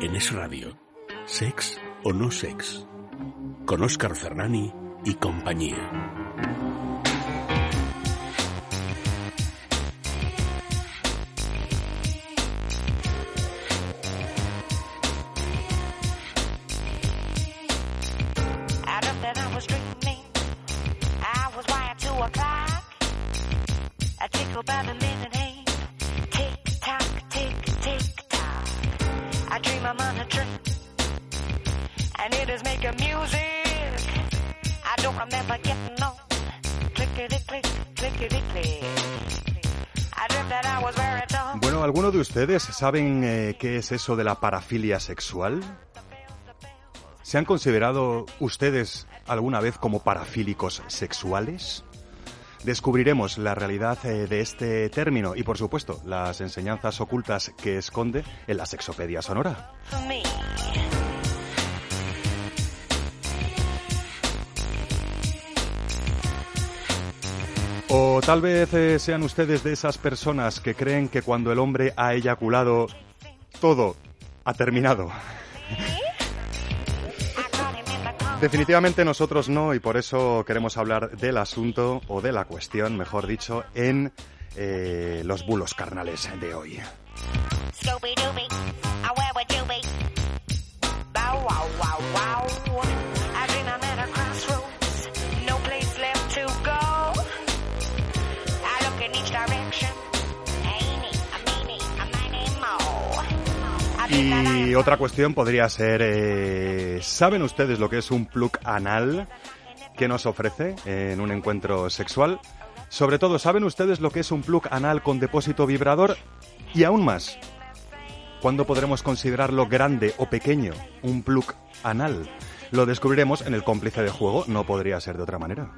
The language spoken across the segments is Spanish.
En Es Radio, Sex o no sex, con Óscar Ferrani y compañía. Ustedes saben eh, qué es eso de la parafilia sexual? ¿Se han considerado ustedes alguna vez como parafílicos sexuales? Descubriremos la realidad eh, de este término y, por supuesto, las enseñanzas ocultas que esconde en la sexopedia sonora. O tal vez eh, sean ustedes de esas personas que creen que cuando el hombre ha eyaculado, todo ha terminado. Definitivamente nosotros no y por eso queremos hablar del asunto o de la cuestión, mejor dicho, en eh, los bulos carnales de hoy. Y otra cuestión podría ser, eh, ¿saben ustedes lo que es un plug anal que nos ofrece en un encuentro sexual? Sobre todo, ¿saben ustedes lo que es un plug anal con depósito vibrador? Y aún más, ¿cuándo podremos considerarlo grande o pequeño un plug anal? Lo descubriremos en el cómplice de juego, no podría ser de otra manera.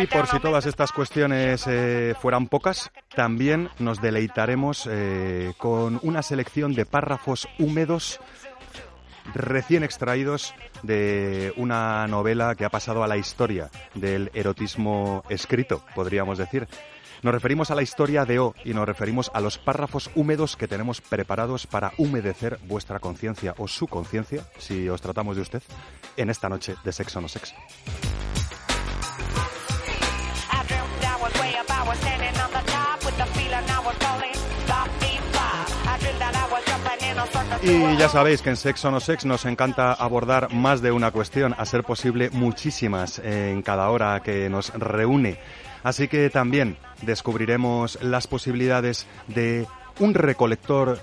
Y por si todas estas cuestiones eh, fueran pocas, también nos deleitaremos eh, con una selección de párrafos húmedos recién extraídos de una novela que ha pasado a la historia del erotismo escrito, podríamos decir. Nos referimos a la historia de O y nos referimos a los párrafos húmedos que tenemos preparados para humedecer vuestra conciencia o su conciencia, si os tratamos de usted, en esta noche de Sexo no Sex. I was standing on the top with the feeling I was falling. Y ya sabéis que en Sexo no Sex nos encanta abordar más de una cuestión, a ser posible muchísimas en cada hora que nos reúne. Así que también descubriremos las posibilidades de un recolector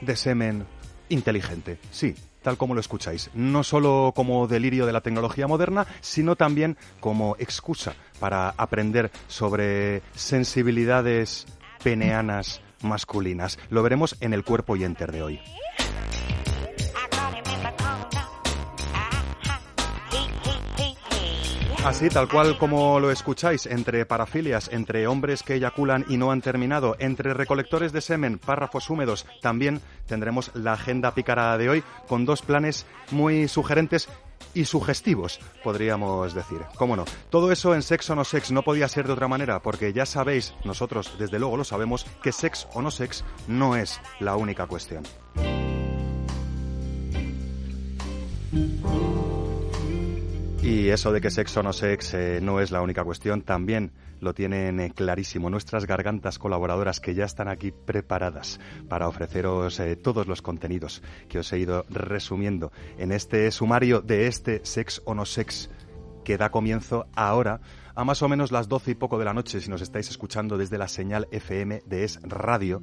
de semen inteligente. Sí, tal como lo escucháis. No solo como delirio de la tecnología moderna, sino también como excusa para aprender sobre sensibilidades peneanas masculinas. Lo veremos en el cuerpo y enter de hoy. Así, tal cual como lo escucháis, entre parafilias, entre hombres que eyaculan y no han terminado, entre recolectores de semen, párrafos húmedos, también tendremos la agenda pícara de hoy con dos planes muy sugerentes y sugestivos, podríamos decir. ¿Cómo no? Todo eso en Sex o no Sex no podía ser de otra manera, porque ya sabéis, nosotros desde luego lo sabemos, que Sex o no Sex no es la única cuestión. Y eso de que sexo o no sex eh, no es la única cuestión, también lo tienen eh, clarísimo. Nuestras gargantas colaboradoras que ya están aquí preparadas para ofreceros eh, todos los contenidos que os he ido resumiendo en este sumario de este sex o no sex que da comienzo ahora a más o menos las doce y poco de la noche si nos estáis escuchando desde la señal FM de Es Radio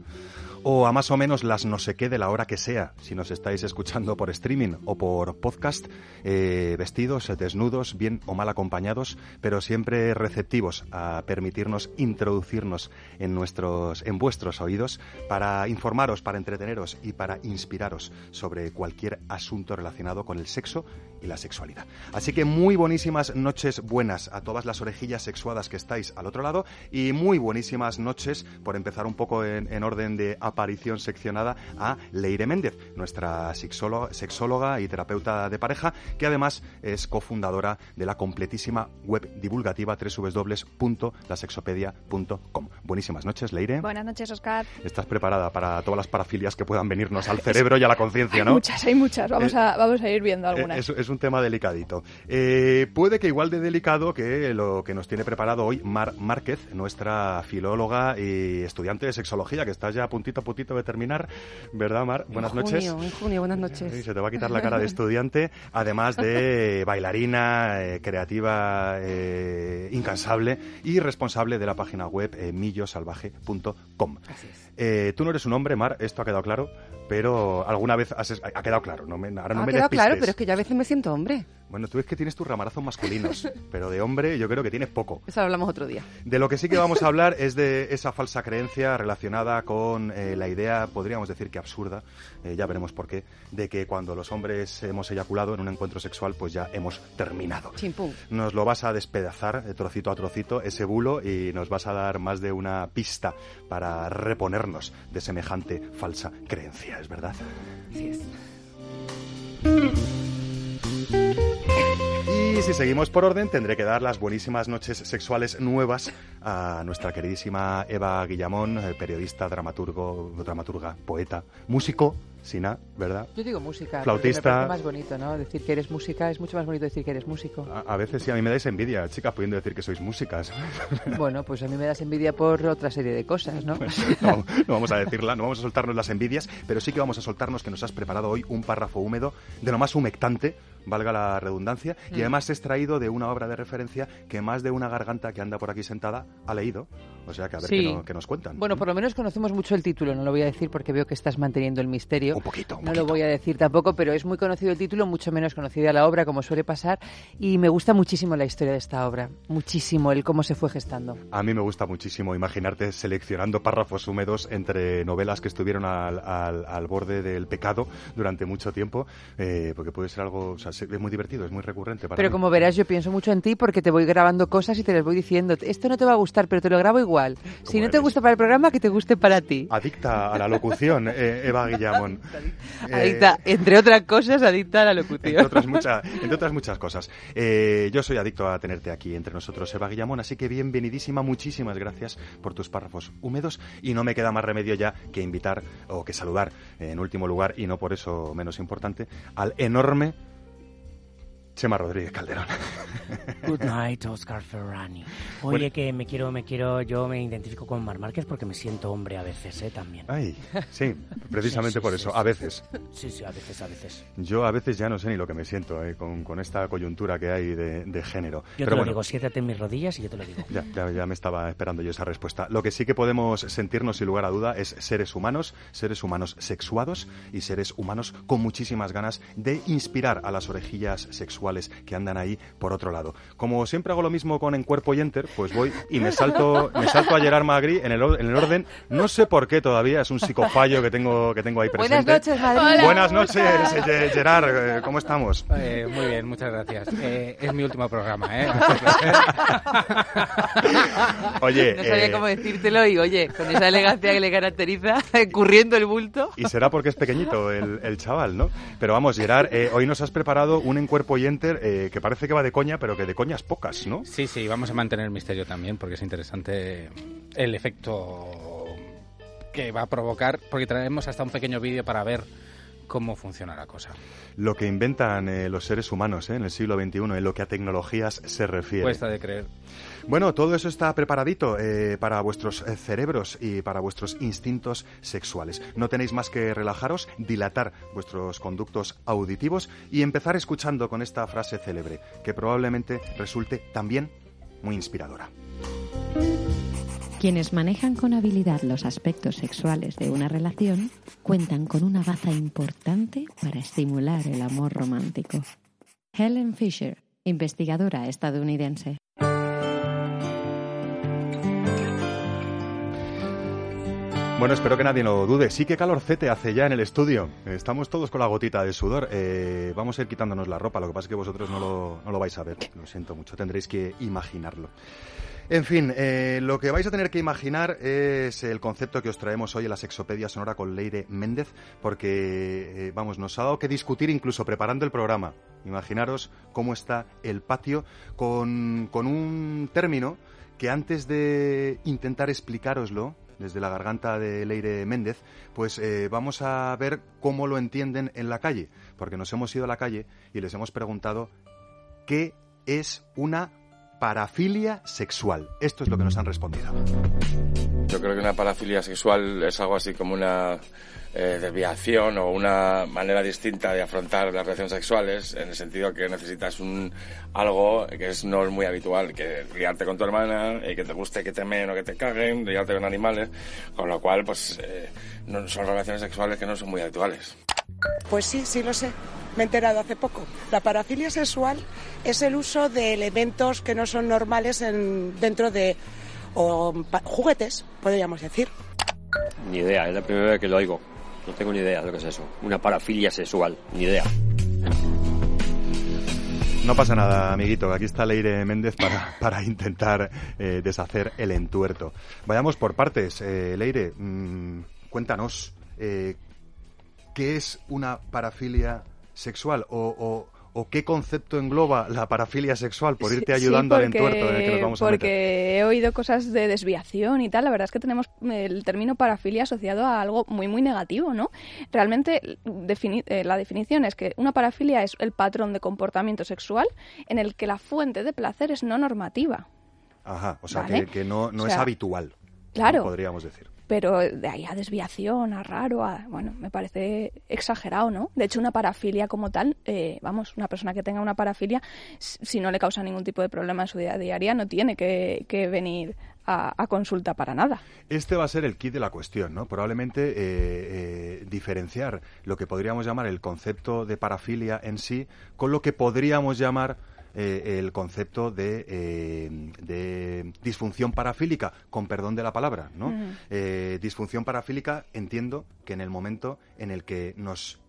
o a más o menos las no sé qué de la hora que sea, si nos estáis escuchando por streaming o por podcast, eh, vestidos, desnudos, bien o mal acompañados, pero siempre receptivos a permitirnos introducirnos en nuestros, en vuestros oídos para informaros, para entreteneros y para inspiraros sobre cualquier asunto relacionado con el sexo y la sexualidad. Así que muy buenísimas noches buenas a todas las orejillas sexuadas que estáis al otro lado y muy buenísimas noches, por empezar un poco en, en orden de aparición seccionada a Leire Méndez, nuestra sexóloga, sexóloga y terapeuta de pareja, que además es cofundadora de la completísima web divulgativa www.lasexopedia.com. Buenísimas noches, Leire. Buenas noches, Oscar. ¿Estás preparada para todas las parafilias que puedan venirnos al cerebro y a la conciencia, no? Hay muchas, hay muchas. Vamos, Eh, a, vamos a ir viendo Eh, algunas. Es, es un tema delicadito. Eh, puede que igual de delicado que lo que nos tiene preparado hoy Mar Márquez, nuestra filóloga y estudiante de sexología, que está ya a puntito a puntito de terminar, ¿verdad, Mar? Buenas en noches. junio, en junio, buenas Sí, noches. se te va a quitar la cara de estudiante, además de bailarina, eh, creativa, eh, incansable y responsable de la página web eh, millosalvaje.com. Así es. Eh, tú no eres un hombre, Mar, esto ha quedado claro, pero alguna vez has- ha quedado claro. No me, ahora no ha me quedado claro, pero es que yo a veces me siento hombre. Bueno, tú es que tienes tus ramarazos masculinos, pero de hombre yo creo que tienes poco. Eso lo hablamos otro día. De lo que sí que vamos a hablar es de esa falsa creencia relacionada con eh, la idea, podríamos decir que absurda, eh, ya veremos por qué, de que cuando los hombres hemos eyaculado en un encuentro sexual, pues ya hemos terminado. Chimpum. Nos lo vas a despedazar eh, trocito a trocito ese bulo y nos vas a dar más de una pista para reponernos de semejante falsa creencia, ¿es verdad? Así es. Y si seguimos por orden, tendré que dar las buenísimas noches sexuales nuevas a nuestra queridísima Eva Guillamón, eh, periodista, dramaturgo, dramaturga, poeta, músico, Sina, ¿verdad? Yo digo música. Flautista. parece más bonito, ¿no? Decir que eres música es mucho más bonito decir que eres músico. A, a veces sí, a mí me dais envidia, chicas, pudiendo decir que sois músicas. Bueno, pues a mí me das envidia por otra serie de cosas, ¿no? no, no vamos a decirla, no vamos a soltarnos las envidias, pero sí que vamos a soltarnos que nos has preparado hoy un párrafo húmedo de lo más humectante, valga la redundancia, y Mm. además extraído de una obra de referencia que más de una garganta que anda por aquí sentada ha leído. O sea que a ver Sí. qué, no- qué nos cuentan. Bueno, por lo menos conocemos mucho el título, no lo voy a decir porque veo que estás manteniendo el misterio. Un poquito, un No poquito. lo voy a decir tampoco, pero es muy conocido el título, mucho menos conocida la obra, como suele pasar, y me gusta muchísimo la historia de esta obra, muchísimo el cómo se fue gestando. A mí me gusta muchísimo imaginarte seleccionando párrafos húmedos entre novelas que estuvieron al, al- al borde del pecado durante mucho tiempo, eh, porque puede ser algo, o sea, es muy divertido, es muy recurrente para Pero mí. como verás, yo pienso mucho en ti porque te voy grabando cosas y te las voy diciendo. Esto no te va a gustar, pero te lo grabo igual. Si no te gusta para el programa, que te guste para ti. Adicta a la locución, eh, Eva Guillamón. Eh, Adicta, entre otras cosas, adicta a la Entre locución. otras, mucha- entre otras muchas cosas. Eh, yo soy adicto a tenerte aquí entre nosotros, Eva Guillamón, así que bienvenidísima, muchísimas gracias por tus párrafos húmedos y no me queda más remedio ya que invitar o que saludar, eh, en último lugar, y no por eso menos importante, al enorme Chema Rodríguez Calderón. Good night, Oscar Ferrani. Oye, que me quiero, me quiero, yo me identifico con Mar Márquez porque me siento hombre a veces, ¿eh? También. Ay, sí, precisamente Sí, sí, por sí, eso, a veces. Sí, sí, a veces, a veces. Yo a veces ya no sé ni lo que me siento eh, con, con esta coyuntura que hay de, de género. Yo Pero te lo bueno, digo, siéntate en mis rodillas y yo te lo digo. Ya, ya, ya me estaba esperando yo esa respuesta. Lo que sí que podemos sentirnos sin lugar a duda es seres humanos, seres humanos sexuados y seres humanos con muchísimas ganas de inspirar a las orejillas sexuales que andan ahí por otro lado. Como siempre hago lo mismo con En Cuerpo y Enter, pues voy y me salto, me salto a Gerard Magri en el, en el orden. No sé por qué todavía, es un psicofallo que tengo, que tengo ahí Buenas presente. noches, Madrid. Hola. Buenas noches, Ge- Gerard, eh, ¿cómo estamos? Eh, muy bien, muchas gracias. Eh, es mi último programa, ¿eh? Oye, No sabía eh, cómo decírtelo y, oye, con esa elegancia que le caracteriza, curriendo el bulto. Y será porque es pequeñito el, el chaval, ¿no? Pero vamos, Gerard, eh, hoy nos has preparado un en cuerpo y enter eh, que parece que va de coña, pero que de coñas pocas, ¿no? Sí, sí, vamos a mantener el misterio también porque es interesante el efecto que va a provocar, porque traemos hasta un pequeño vídeo para ver cómo funciona la cosa. Lo que inventan eh, los seres humanos eh, en el siglo XXI, en lo que a tecnologías se refiere. Cuesta de creer. Bueno, todo eso está preparadito eh, para vuestros cerebros y para vuestros instintos sexuales. No tenéis más que relajaros, dilatar vuestros conductos auditivos y empezar escuchando con esta frase célebre, que probablemente resulte también muy inspiradora. Quienes manejan con habilidad los aspectos sexuales de una relación cuentan con una baza importante para estimular el amor romántico. Helen Fisher, investigadora estadounidense. Bueno, espero que nadie lo dude. Sí que calorcete hace ya en el estudio. Estamos todos con la gotita de sudor. Eh, vamos a ir quitándonos la ropa. Lo que pasa es que vosotros no lo, no lo vais a ver. Lo siento mucho. Tendréis que imaginarlo. En fin, eh, lo que vais a tener que imaginar es el concepto que os traemos hoy en la Sexopedia Sonora con Leire Méndez, porque, eh, vamos, nos ha dado que discutir incluso preparando el programa. Imaginaros cómo está el patio con, con un término que antes de intentar explicároslo, desde la garganta de Leire Méndez, pues eh, vamos a ver cómo lo entienden en la calle, porque nos hemos ido a la calle y les hemos preguntado qué es una parafilia sexual. Esto es lo que nos han respondido. Yo creo que una parafilia sexual es algo así como una eh, desviación o una manera distinta de afrontar las relaciones sexuales, en el sentido que necesitas un algo que es, no es muy habitual, que liarte con tu hermana, y que te guste que te meen o que te caguen, liarte con animales, con lo cual pues eh, no, son relaciones sexuales que no son muy habituales. Pues sí, sí lo sé. Me he enterado hace poco. La parafilia sexual es el uso de elementos que no son normales en, dentro de o, pa- juguetes, podríamos decir. Ni idea, es la primera vez que lo oigo. No tengo ni idea de lo que es eso. Una parafilia sexual, ni idea. No pasa nada, amiguito. Aquí está Leire Méndez para, para intentar eh, deshacer el entuerto. Vayamos por partes. Eh, Leire, mm, cuéntanos, eh, ¿qué es una parafilia sexual? O, o- o qué concepto engloba la parafilia sexual? Por irte Sí, ayudando al porque- entuerto en el que nos vamos a porque meter. he oído cosas de desviación y tal. La verdad es que tenemos el término parafilia asociado a algo muy, muy negativo, ¿no? Realmente defini- eh, la definición es que una parafilia es el patrón de comportamiento sexual en el que la fuente de placer es no normativa. Ajá, o sea, Vale. que, que no, no O es habitual. claro. Podríamos decir. Pero de ahí a desviación, a raro, a, bueno, me parece exagerado, ¿no? De hecho, una parafilia como tal, eh, vamos, una persona que tenga una parafilia, si no le causa ningún tipo de problema en su vida diaria, no tiene que, que venir a, a consulta para nada. Este va a ser el kit de la cuestión, ¿no? Probablemente eh, eh, diferenciar lo que podríamos llamar el concepto de parafilia en sí con lo que podríamos llamar eh, el concepto de, eh, de disfunción parafílica, con perdón de la palabra, ¿no? Eh, disfunción parafílica entiendo que en el momento en el que nos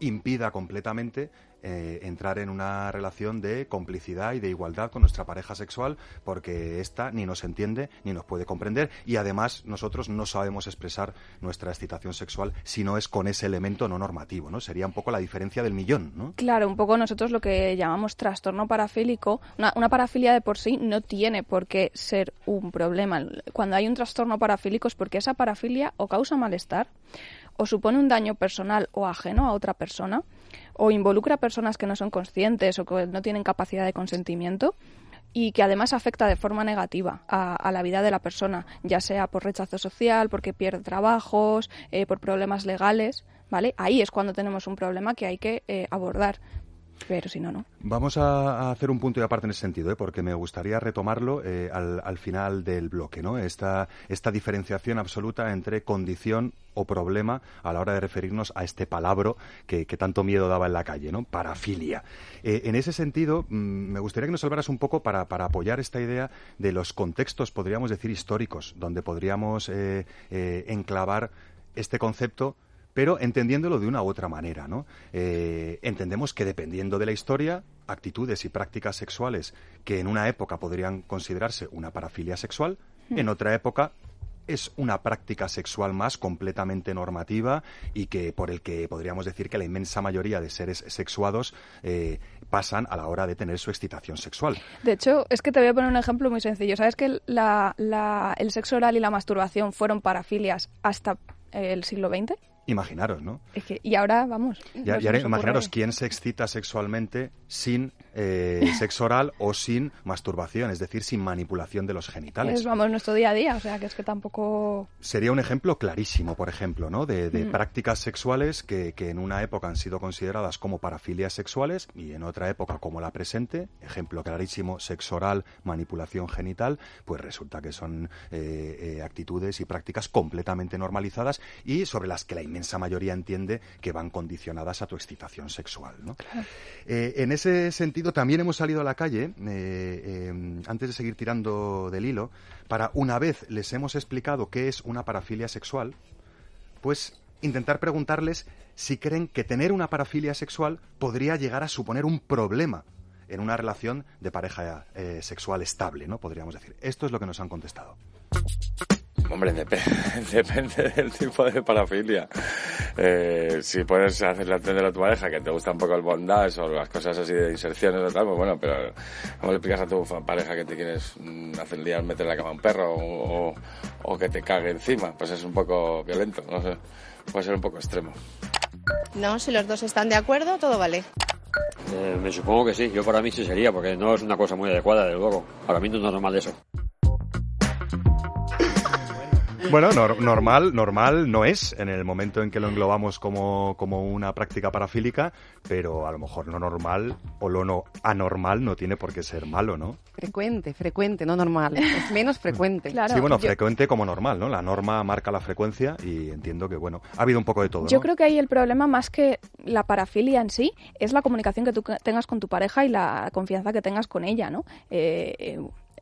impida completamente eh, entrar en una relación de complicidad y de igualdad con nuestra pareja sexual porque ésta ni nos entiende ni nos puede comprender y además nosotros no sabemos expresar nuestra excitación sexual si no es con ese elemento no normativo, ¿no? Sería un poco la diferencia del millón, ¿no? Claro, un poco nosotros lo que llamamos trastorno parafílico, una, una parafilia de por sí no tiene por qué ser un problema. Cuando hay un trastorno parafílico es porque esa parafilia o causa malestar, o supone un daño personal o ajeno a otra persona, o involucra a personas que no son conscientes o que no tienen capacidad de consentimiento, y que además afecta de forma negativa a, la vida de la persona, ya sea por rechazo social, porque pierde trabajos, eh, por problemas legales, ¿vale? Ahí es cuando tenemos un problema que hay que eh, abordar, pero si no, no. Vamos a, hacer un punto y aparte en ese sentido, ¿eh? porque me gustaría retomarlo eh, al, al final del bloque, ¿no? Esta, esta diferenciación absoluta entre condición o problema a la hora de referirnos a este palabro que, tanto miedo daba en la calle, ¿no? Parafilia. Eh, en ese sentido, mm, me gustaría que nos hablaras un poco para, apoyar esta idea de los contextos, podríamos decir, históricos, donde podríamos eh, enclavar este concepto pero entendiéndolo de una u otra manera, ¿no? Eh, entendemos que dependiendo de la historia, actitudes y prácticas sexuales que en una época podrían considerarse una parafilia sexual, en otra época es una práctica sexual más completamente normativa y que por el que podríamos decir que la inmensa mayoría de seres sexuados eh, pasan a la hora de tener su excitación sexual. De hecho, es que te voy a poner un ejemplo muy sencillo. ¿Sabes que la- la- el sexo oral y la masturbación fueron parafilias hasta el siglo XX? Imaginaros, ¿no? Es que, y ahora, vamos. Ya nos imaginaros quién se excita sexualmente sin eh, sexo oral o sin masturbación, es decir, sin manipulación de los genitales. Es, vamos, nuestro día a día, o sea, que es que tampoco... Sería un ejemplo clarísimo, por ejemplo, ¿no? de, de Mm. prácticas sexuales que, que en una época han sido consideradas como parafilias sexuales y en otra época como la presente, ejemplo clarísimo, sexo oral, manipulación genital, pues resulta que son eh, eh, actitudes y prácticas completamente normalizadas y sobre las que la inmensa mayoría entiende que van condicionadas a tu excitación sexual, ¿no? Eh, en ese sentido, también hemos salido a la calle, eh, eh, antes de seguir tirando del hilo, para una vez les hemos explicado qué es una parafilia sexual, pues intentar preguntarles si creen que tener una parafilia sexual podría llegar a suponer un problema en una relación de pareja eh, sexual estable, ¿no? Podríamos decir. Esto es lo que nos han contestado. Hombre, dep- depende del tipo de parafilia. Eh, si puedes hacerle entender a tu pareja que te gusta un poco el bondage o las cosas así de inserciones o tal, pues bueno, pero ¿cómo le explicas a tu pareja que te quieres mm, hacer el día meter en la cama a un perro o, o que te cague encima? Pues es un poco violento, no sé. Puede ser un poco extremo. No, si los dos están de acuerdo, todo vale. Eh, me supongo que sí, yo para mí sí sería, porque no es una cosa muy adecuada, desde luego. Para mí no es normal eso. Bueno, nor- normal, normal no es en el momento en que lo englobamos como, como una práctica parafílica, pero a lo mejor lo normal o lo no anormal no tiene por qué ser malo, ¿no? Frecuente, frecuente, no normal. Es menos frecuente. sí, bueno, frecuente como normal, ¿no? La norma marca la frecuencia y entiendo que, bueno, ha habido un poco de todo, Yo ¿no? creo que ahí el problema, más que la parafilia en sí, es la comunicación que tú ca- tengas con tu pareja y la confianza que tengas con ella, ¿no? Eh,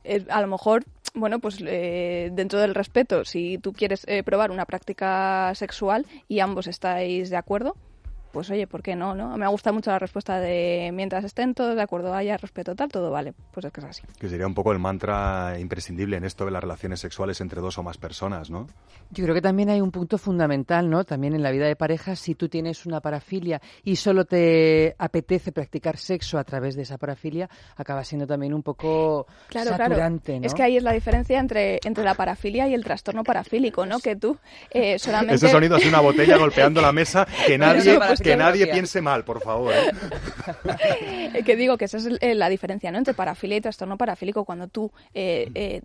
eh, a lo mejor, bueno, pues eh, dentro del respeto, si tú quieres eh, probar una práctica sexual y ambos estáis de acuerdo, pues oye, ¿por qué no, no? Me gusta mucho la respuesta de mientras estén todos de acuerdo, haya respeto tal, todo vale. Pues es que es así. Que sería un poco el mantra imprescindible en esto de las relaciones sexuales entre dos o más personas, ¿no? Yo creo que también hay un punto fundamental, ¿no? También en la vida de pareja, si tú tienes una parafilia y solo te apetece practicar sexo a través de esa parafilia, acaba siendo también un poco Claro, saturante, claro. ¿no? Es que ahí es la diferencia entre, entre la parafilia y el trastorno parafílico, ¿no? Que tú eh, solamente... Ese sonido es una botella golpeando la mesa, que nadie, que nadie piense mal, por favor. ¿eh? Que digo que esa es la diferencia ¿no? entre parafilia y trastorno parafílico cuando tú eh, eh,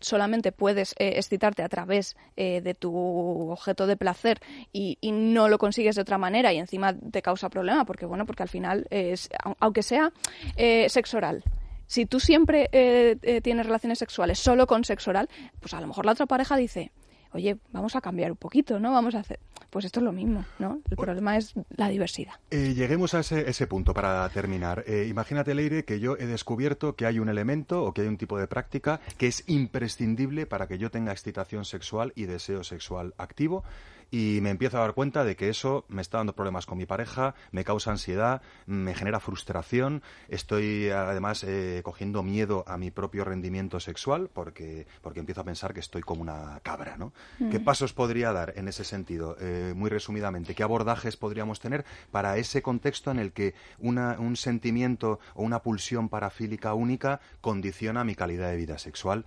solamente puedes eh, excitarte a través eh, de tu objeto de placer y, y no lo consigues de otra manera y encima te causa problema porque bueno porque al final es au- aunque sea eh, sexo oral si tú siempre eh, eh, tienes relaciones sexuales solo con sexo oral pues a lo mejor la otra pareja dice oye vamos a cambiar un poquito no vamos a hacer pues esto es lo mismo no el problema es la diversidad. Eh, lleguemos a ese, ese punto para terminar. Eh, imagínate, Leire, que yo he descubierto que hay un elemento o que hay un tipo de práctica que es imprescindible para que yo tenga excitación sexual y deseo sexual activo y me empiezo a dar cuenta de que eso me está dando problemas con mi pareja, me causa ansiedad, me genera frustración, estoy además eh, cogiendo miedo a mi propio rendimiento sexual porque, porque empiezo a pensar que estoy como una cabra, ¿no? Mm. ¿Qué pasos podría dar en ese sentido? Eh, muy resumidamente, ¿qué abordajes podríamos tener para ese contexto en el que una- un sentimiento o una pulsión parafílica única condiciona mi calidad de vida sexual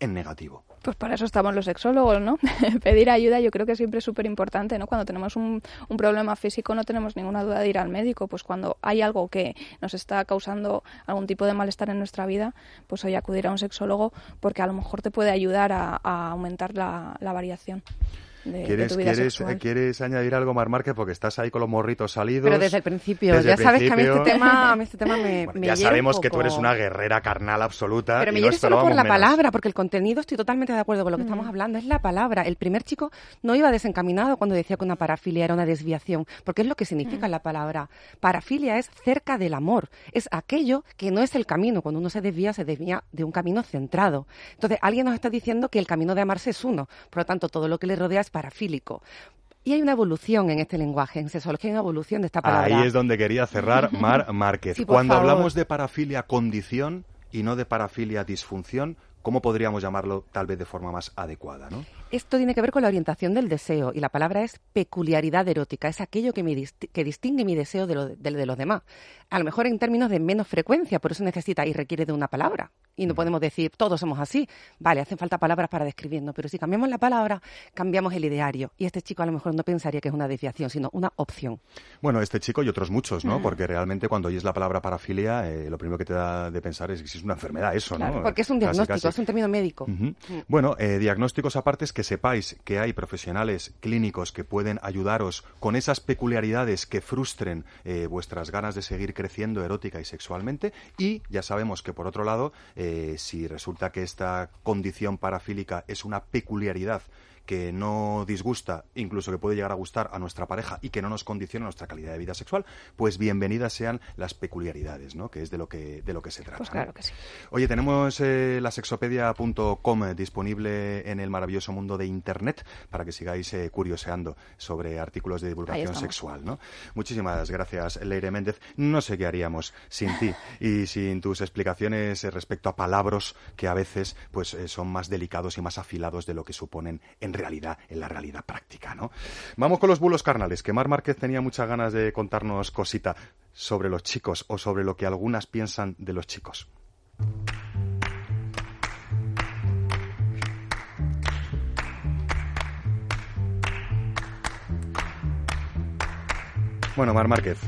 en negativo? Pues para eso estamos los sexólogos, ¿no? Pedir ayuda yo creo que siempre es súper importante, ¿no? Cuando tenemos un, un problema físico no tenemos ninguna duda de ir al médico, pues cuando hay algo que nos está causando algún tipo de malestar en nuestra vida, pues hoy acudir a un sexólogo porque a lo mejor te puede ayudar a, a aumentar la, la variación de, de ¿Quieres, tu vida quieres, sexual. eh, ¿Quieres añadir algo, Mar Márquez? Porque estás ahí con los morritos salidos. Pero desde el principio, Desde ya el sabes que a mí este tema, a mí este tema me, Bueno, me ya un sabemos que tú eres una guerrera carnal absoluta. Pero me hiere solo por la menos. palabra, porque el contenido estoy totalmente de acuerdo con lo que estamos hablando. Es la palabra. El primer chico no iba desencaminado cuando decía que una parafilia era una desviación, porque es lo que significa la palabra. Parafilia es cerca del amor. Es aquello que no es el camino. Cuando uno se desvía, se desvía de un camino centrado. Entonces, alguien nos está diciendo que el camino de amarse es uno. Por lo tanto, todo lo que le rodea es parafílico. Y hay una evolución en este lenguaje, en sexología hay una evolución de esta palabra. Ahí es donde quería cerrar Mar Márquez. Sí, Cuando favor. hablamos de parafilia condición y no de parafilia disfunción, ¿cómo podríamos llamarlo tal vez de forma más adecuada? ¿no? Esto tiene que ver con la orientación del deseo y la palabra es peculiaridad erótica, es aquello que, me disti- que distingue mi deseo de, lo- de- de los demás. A lo mejor en términos de menos frecuencia, por eso necesita y requiere de una palabra. Y no podemos decir todos somos así. Vale, hacen falta palabras para describirnos, pero si cambiamos la palabra, cambiamos el ideario. Y este chico a lo mejor no pensaría que es una desviación, sino una opción. Bueno, este chico y otros muchos, ¿no? Mm. Porque realmente cuando oyes la palabra parafilia, eh, lo primero que te da de pensar es que si es una enfermedad eso, ¿no? Porque es un Casi, diagnóstico, casi. es un término médico. Ujú. Mm. Bueno, eh, diagnósticos aparte es que sepáis que hay profesionales clínicos que pueden ayudaros con esas peculiaridades que frustren eh, vuestras ganas de seguir creciendo erótica y sexualmente. Y ya sabemos que, por otro lado, eh, si resulta que esta condición parafílica es una peculiaridad que no disgusta, incluso que puede llegar a gustar a nuestra pareja y que no nos condiciona nuestra calidad de vida sexual, pues bienvenidas sean las peculiaridades, ¿no? Que es de lo que, de lo que se trata. Pues ¿no? claro que sí. Oye, tenemos eh, la sexopedia.com disponible en el maravilloso mundo de Internet para que sigáis eh, curioseando sobre artículos de divulgación sexual, ¿no? Muchísimas gracias, Leire Méndez. No sé qué haríamos sin ti y sin tus explicaciones eh, respecto a palabras que a veces pues eh, son más delicados y más afilados de lo que suponen en realidad, en la realidad práctica, ¿no? Vamos con los bulos carnales, que Mar Márquez tenía muchas ganas de contarnos cosita sobre los chicos o sobre lo que algunas piensan de los chicos. Bueno, Mar Márquez,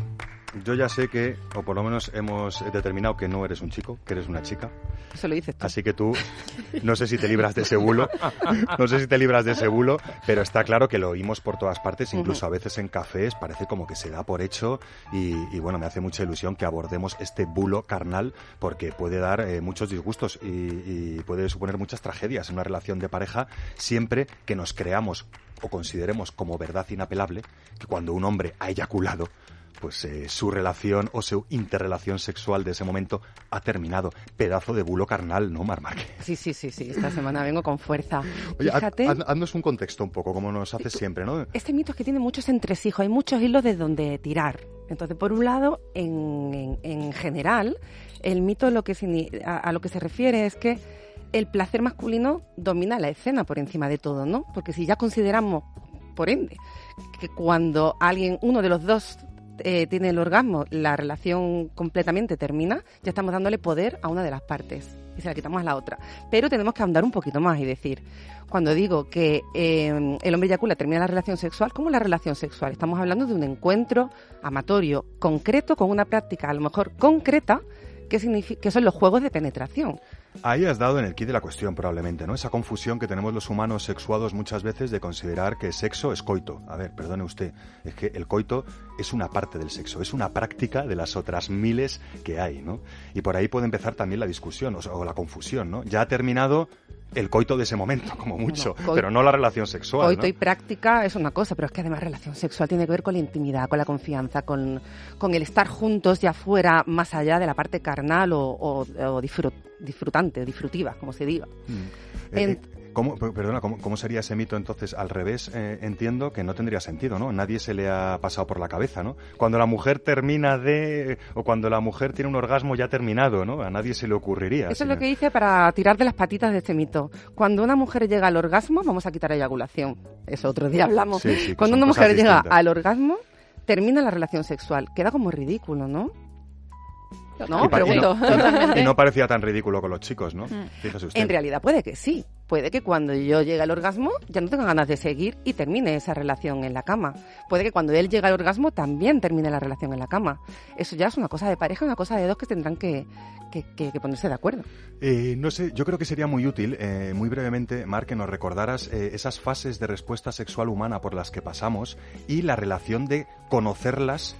yo ya sé que, o por lo menos hemos determinado que no eres un chico, que eres una chica. Eso lo dices tú. Así que tú, no sé si te libras de ese bulo, no sé si te libras de ese bulo, pero está claro que lo oímos por todas partes, incluso a veces en cafés, parece como que se da por hecho y, y bueno, me hace mucha ilusión que abordemos este bulo carnal porque puede dar eh, muchos disgustos y, y puede suponer muchas tragedias en una relación de pareja siempre que nos creamos o consideremos como verdad inapelable que cuando un hombre ha eyaculado, pues eh, su relación o su interrelación sexual de ese momento ha terminado. Pedazo de bulo carnal, ¿no, Mar Márquez? Sí, sí, sí, sí. Esta semana vengo con fuerza. Oye, Fíjate, haz- haznos un contexto un poco, como nos haces siempre, ¿no? este mito es que tiene muchos entresijos, hay muchos hilos de donde tirar. Entonces, por un lado, en, en- en general, el mito lo que signi- a, a lo que se refiere es que el placer masculino domina la escena por encima de todo, ¿no? Porque si ya consideramos, por ende, que cuando alguien, uno de los dos eh, tiene el orgasmo, la relación completamente termina, ya estamos dándole poder a una de las partes y se la quitamos a la otra. Pero tenemos que andar un poquito más y decir, cuando digo que eh, el hombre eyacula termina la relación sexual, ¿cómo la relación sexual? Estamos hablando de un encuentro amatorio concreto con una práctica a lo mejor concreta que, que son los juegos de penetración. Ahí has dado en el kit de la cuestión, probablemente, ¿no? Esa confusión que tenemos los humanos sexuados muchas veces de considerar que sexo es coito. A ver, perdone usted, es que el coito es una parte del sexo, es una práctica de las otras miles que hay, ¿no? Y por ahí puede empezar también la discusión o, o la confusión, ¿no? Ya ha terminado el coito de ese momento, como mucho, pero no la relación sexual, Coito ¿no? y práctica es una cosa, pero es que además relación sexual tiene que ver con la intimidad, con la confianza, con, con el estar juntos ya fuera, más allá de la parte carnal o, o- o disfrut- disfrutante, disfrutiva, como se diga. Mm. Eh, En- eh, ¿cómo, per- perdona, ¿cómo, cómo sería ese mito entonces? Al revés, eh, entiendo que no tendría sentido, ¿no? Nadie se le ha pasado por la cabeza, ¿no? Cuando la mujer termina de... o cuando la mujer tiene un orgasmo ya terminado, ¿no? A nadie se le ocurriría. Eso es lo que hice para tirar de las patitas de este mito. Cuando una mujer llega al orgasmo, vamos a quitar eyaculación. Eso otro día hablamos. Sí, sí, que Cuando una mujer llega al orgasmo, termina la relación sexual. Queda como ridículo, ¿no? No, Y y no- y no parecía tan ridículo con los chicos, ¿no? Mm. Fíjese usted. En realidad puede que sí. Puede que cuando yo llegue al orgasmo ya no tenga ganas de seguir y termine esa relación en la cama. Puede que cuando él llegue al orgasmo también termine la relación en la cama. Eso ya es una cosa de pareja, una cosa de dos que tendrán que, que- que- que ponerse de acuerdo. Eh, no sé, yo creo que sería muy útil, eh, muy brevemente, Mar, que nos recordaras eh, esas fases de respuesta sexual humana por las que pasamos y la relación de conocerlas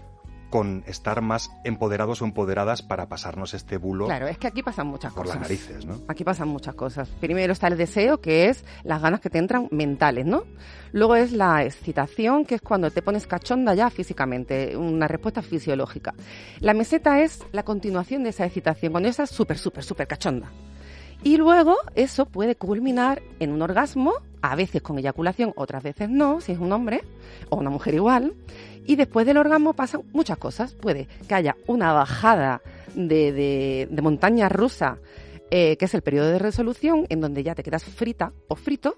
con estar más empoderados o empoderadas para pasarnos este bulo Claro, es que aquí pasan muchas por las cosas. narices, ¿no? Aquí pasan muchas cosas. Primero está el deseo, que es las ganas que te entran mentales, ¿no? Luego es la excitación, que es cuando te pones cachonda ya físicamente, una respuesta fisiológica. La meseta es la continuación de esa excitación, cuando ya estás súper, súper, súper cachonda. Y luego eso puede culminar en un orgasmo, a veces con eyaculación, otras veces no, si es un hombre o una mujer igual. Y después del orgasmo pasan muchas cosas. Puede que haya una bajada de, de- montaña rusa, eh, que es el periodo de resolución, en donde ya te quedas frita o frito.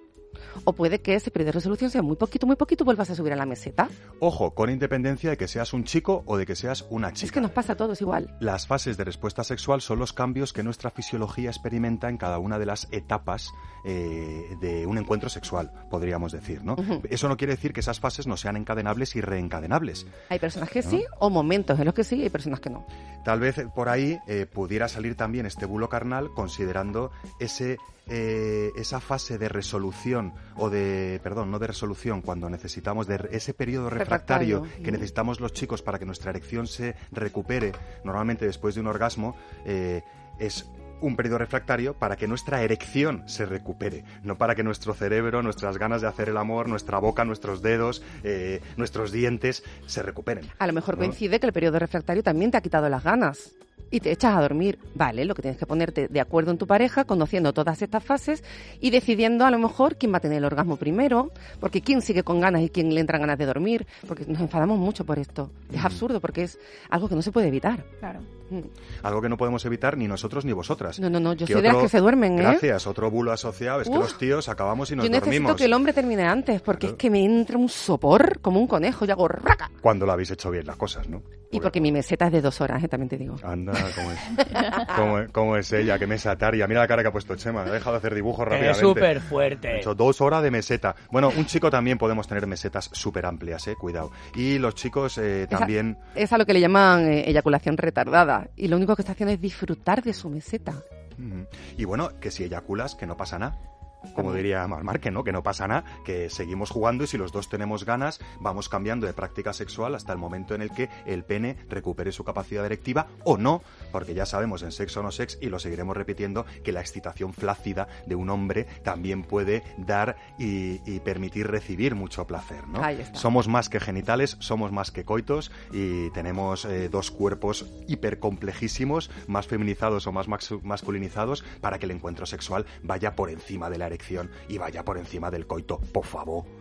O puede que ese periodo de resolución sea muy poquito, muy poquito vuelvas a subir a la meseta. Ojo, con independencia de que seas un chico o de que seas una chica. Es que nos pasa a todos igual. Las fases de respuesta sexual son los cambios que nuestra fisiología experimenta en cada una de las etapas eh, de un encuentro sexual, podríamos decir, ¿no? Eso no quiere decir que esas fases no sean encadenables y reencadenables. Hay personas que ¿No? sí, o momentos en los que sí, y hay personas que no. Tal vez por ahí eh, pudiera salir también este bulo carnal considerando ese eh, esa fase de resolución o de perdón no de resolución cuando necesitamos de ese periodo refractario, Refractario. que necesitamos los chicos para que nuestra erección se recupere normalmente después de un orgasmo eh, es un periodo refractario para que nuestra erección se recupere, no para que nuestro cerebro, nuestras ganas de hacer el amor, nuestra boca, nuestros dedos, eh, nuestros dientes se recuperen. A lo mejor ¿no? coincide que el periodo refractario también te ha quitado las ganas y te echas a dormir. Vale, lo que tienes que ponerte de acuerdo en tu pareja, conociendo todas estas fases y decidiendo a lo mejor quién va a tener el orgasmo primero, porque quién sigue con ganas y quién le entran ganas de dormir, porque nos enfadamos mucho por esto. Es absurdo porque es algo que no se puede evitar. Claro. Algo que no podemos evitar ni nosotros ni vosotras. No, no, no, yo soy de las que se duermen, ¿eh? Gracias, otro bulo asociado es que los tíos acabamos y nos Yo necesito dormimos. que el hombre termine antes, porque es que me entra un sopor como un conejo y hago raca. Cuando lo habéis hecho bien las cosas, ¿no? Y porque mi meseta es de dos horas, ¿eh? también te digo. Anda, ¿cómo es? ¿Cómo, es- cómo es ella? Que mesataria. Mira la cara que ha puesto Chema. Ha dejado de hacer dibujos Es rápidamente. súper fuerte. Hecho dos horas de meseta. Bueno, un chico también podemos tener mesetas súper amplias, ¿eh? Cuidado. Y los chicos eh, Esa- también... Es a lo que le llaman eh, eyaculación retardada. Y lo único que está haciendo es disfrutar de su meseta. Y bueno, que si eyaculas, que no pasa nada. Como diría que no, que no pasa nada, que seguimos jugando y si los dos tenemos ganas, vamos cambiando de práctica sexual hasta el momento en el que el pene recupere su capacidad erectiva o no, porque ya sabemos en Sexo No Sex, y lo seguiremos repitiendo, que la excitación flácida de un hombre también puede dar y, y permitir recibir mucho placer, ¿no? Somos más que genitales, somos más que coitos y tenemos eh, dos cuerpos hipercomplejísimos, más feminizados o más masculinizados, para que el encuentro sexual vaya por encima de la erección y vaya por encima del coito, por favor.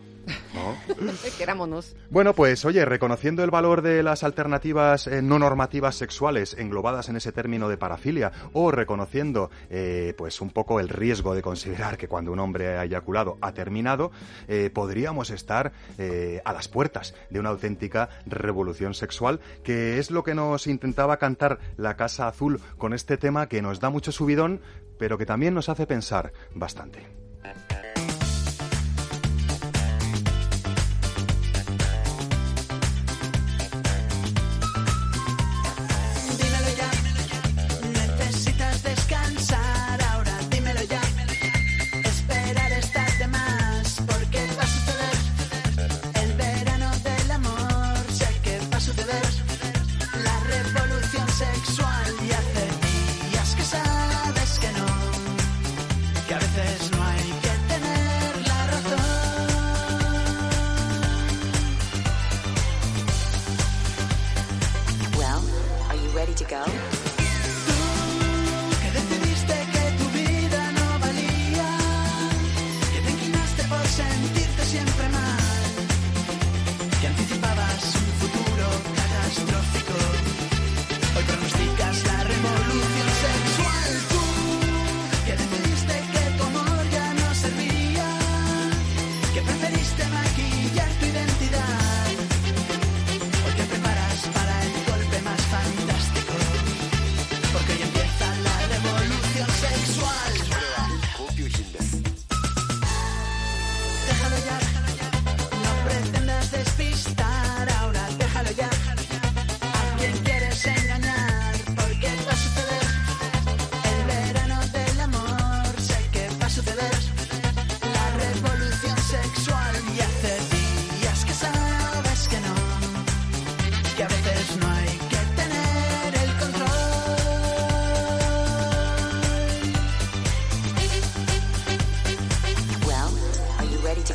¿No? Querámonos. Bueno, pues oye, reconociendo el valor de las alternativas eh, no normativas sexuales englobadas en ese término de parafilia, o reconociendo eh, pues un poco el riesgo de considerar que cuando un hombre ha eyaculado ha terminado, eh, podríamos estar a las puertas de una auténtica revolución sexual, que es lo que nos intentaba cantar la Casa Azul con este tema que nos da mucho subidón, pero que también nos hace pensar bastante.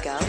Go.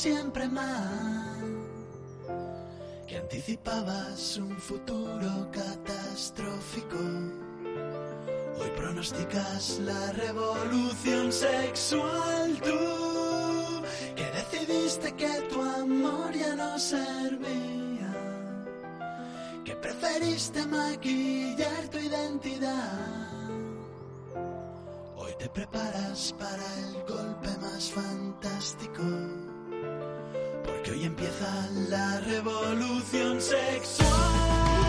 Siempre mal, que anticipabas un futuro catastrófico. Hoy pronosticas la revolución sexual tú, que decidiste que tu amor ya no servía, que preferiste maquillar tu identidad. Hoy te preparas para el golpe más fantástico. Porque hoy empieza la revolución sexual.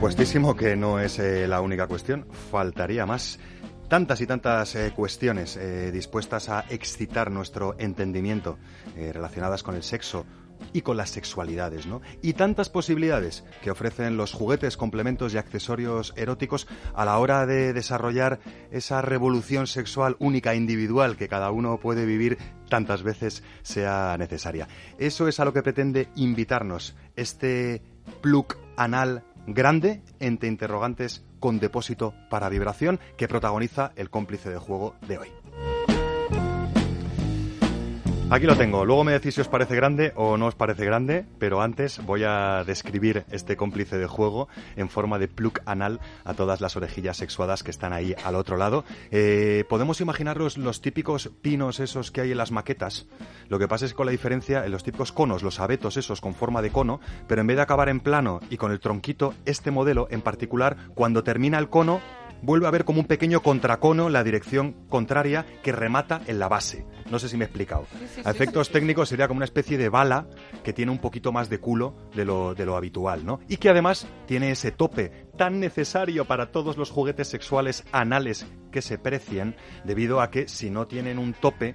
Supuestísimo que no es eh, la única cuestión, faltaría más. Tantas y tantas eh, cuestiones eh, dispuestas a excitar nuestro entendimiento relacionadas con el sexo y con las sexualidades, ¿no? Y tantas posibilidades que ofrecen los juguetes, complementos y accesorios eróticos a la hora de desarrollar esa revolución sexual única, individual, que cada uno puede vivir tantas veces sea necesaria. Eso es a lo que pretende invitarnos este plug anal grande entre interrogantes con depósito para vibración que protagoniza el cómplice de juego de hoy. Aquí lo tengo. Luego me decís si os parece grande o no os parece grande, pero antes voy a describir este cómplice de juego en forma de plug anal a todas las orejillas sexuadas que están ahí al otro lado. Eh, Podemos imaginaros los típicos pinos esos que hay en las maquetas. Lo que pasa es que con la diferencia en los típicos conos, los abetos esos con forma de cono, pero en vez de acabar en plano y con el tronquito, este modelo en particular, cuando termina el cono, vuelve a haber como un pequeño contracono en la dirección contraria que remata en la base. No sé si me he explicado. A efectos técnicos sería como una especie de bala que tiene un poquito más de culo de lo, de lo habitual, ¿no? Y que además tiene ese tope tan necesario para todos los juguetes sexuales anales que se precien, debido a que si no tienen un tope,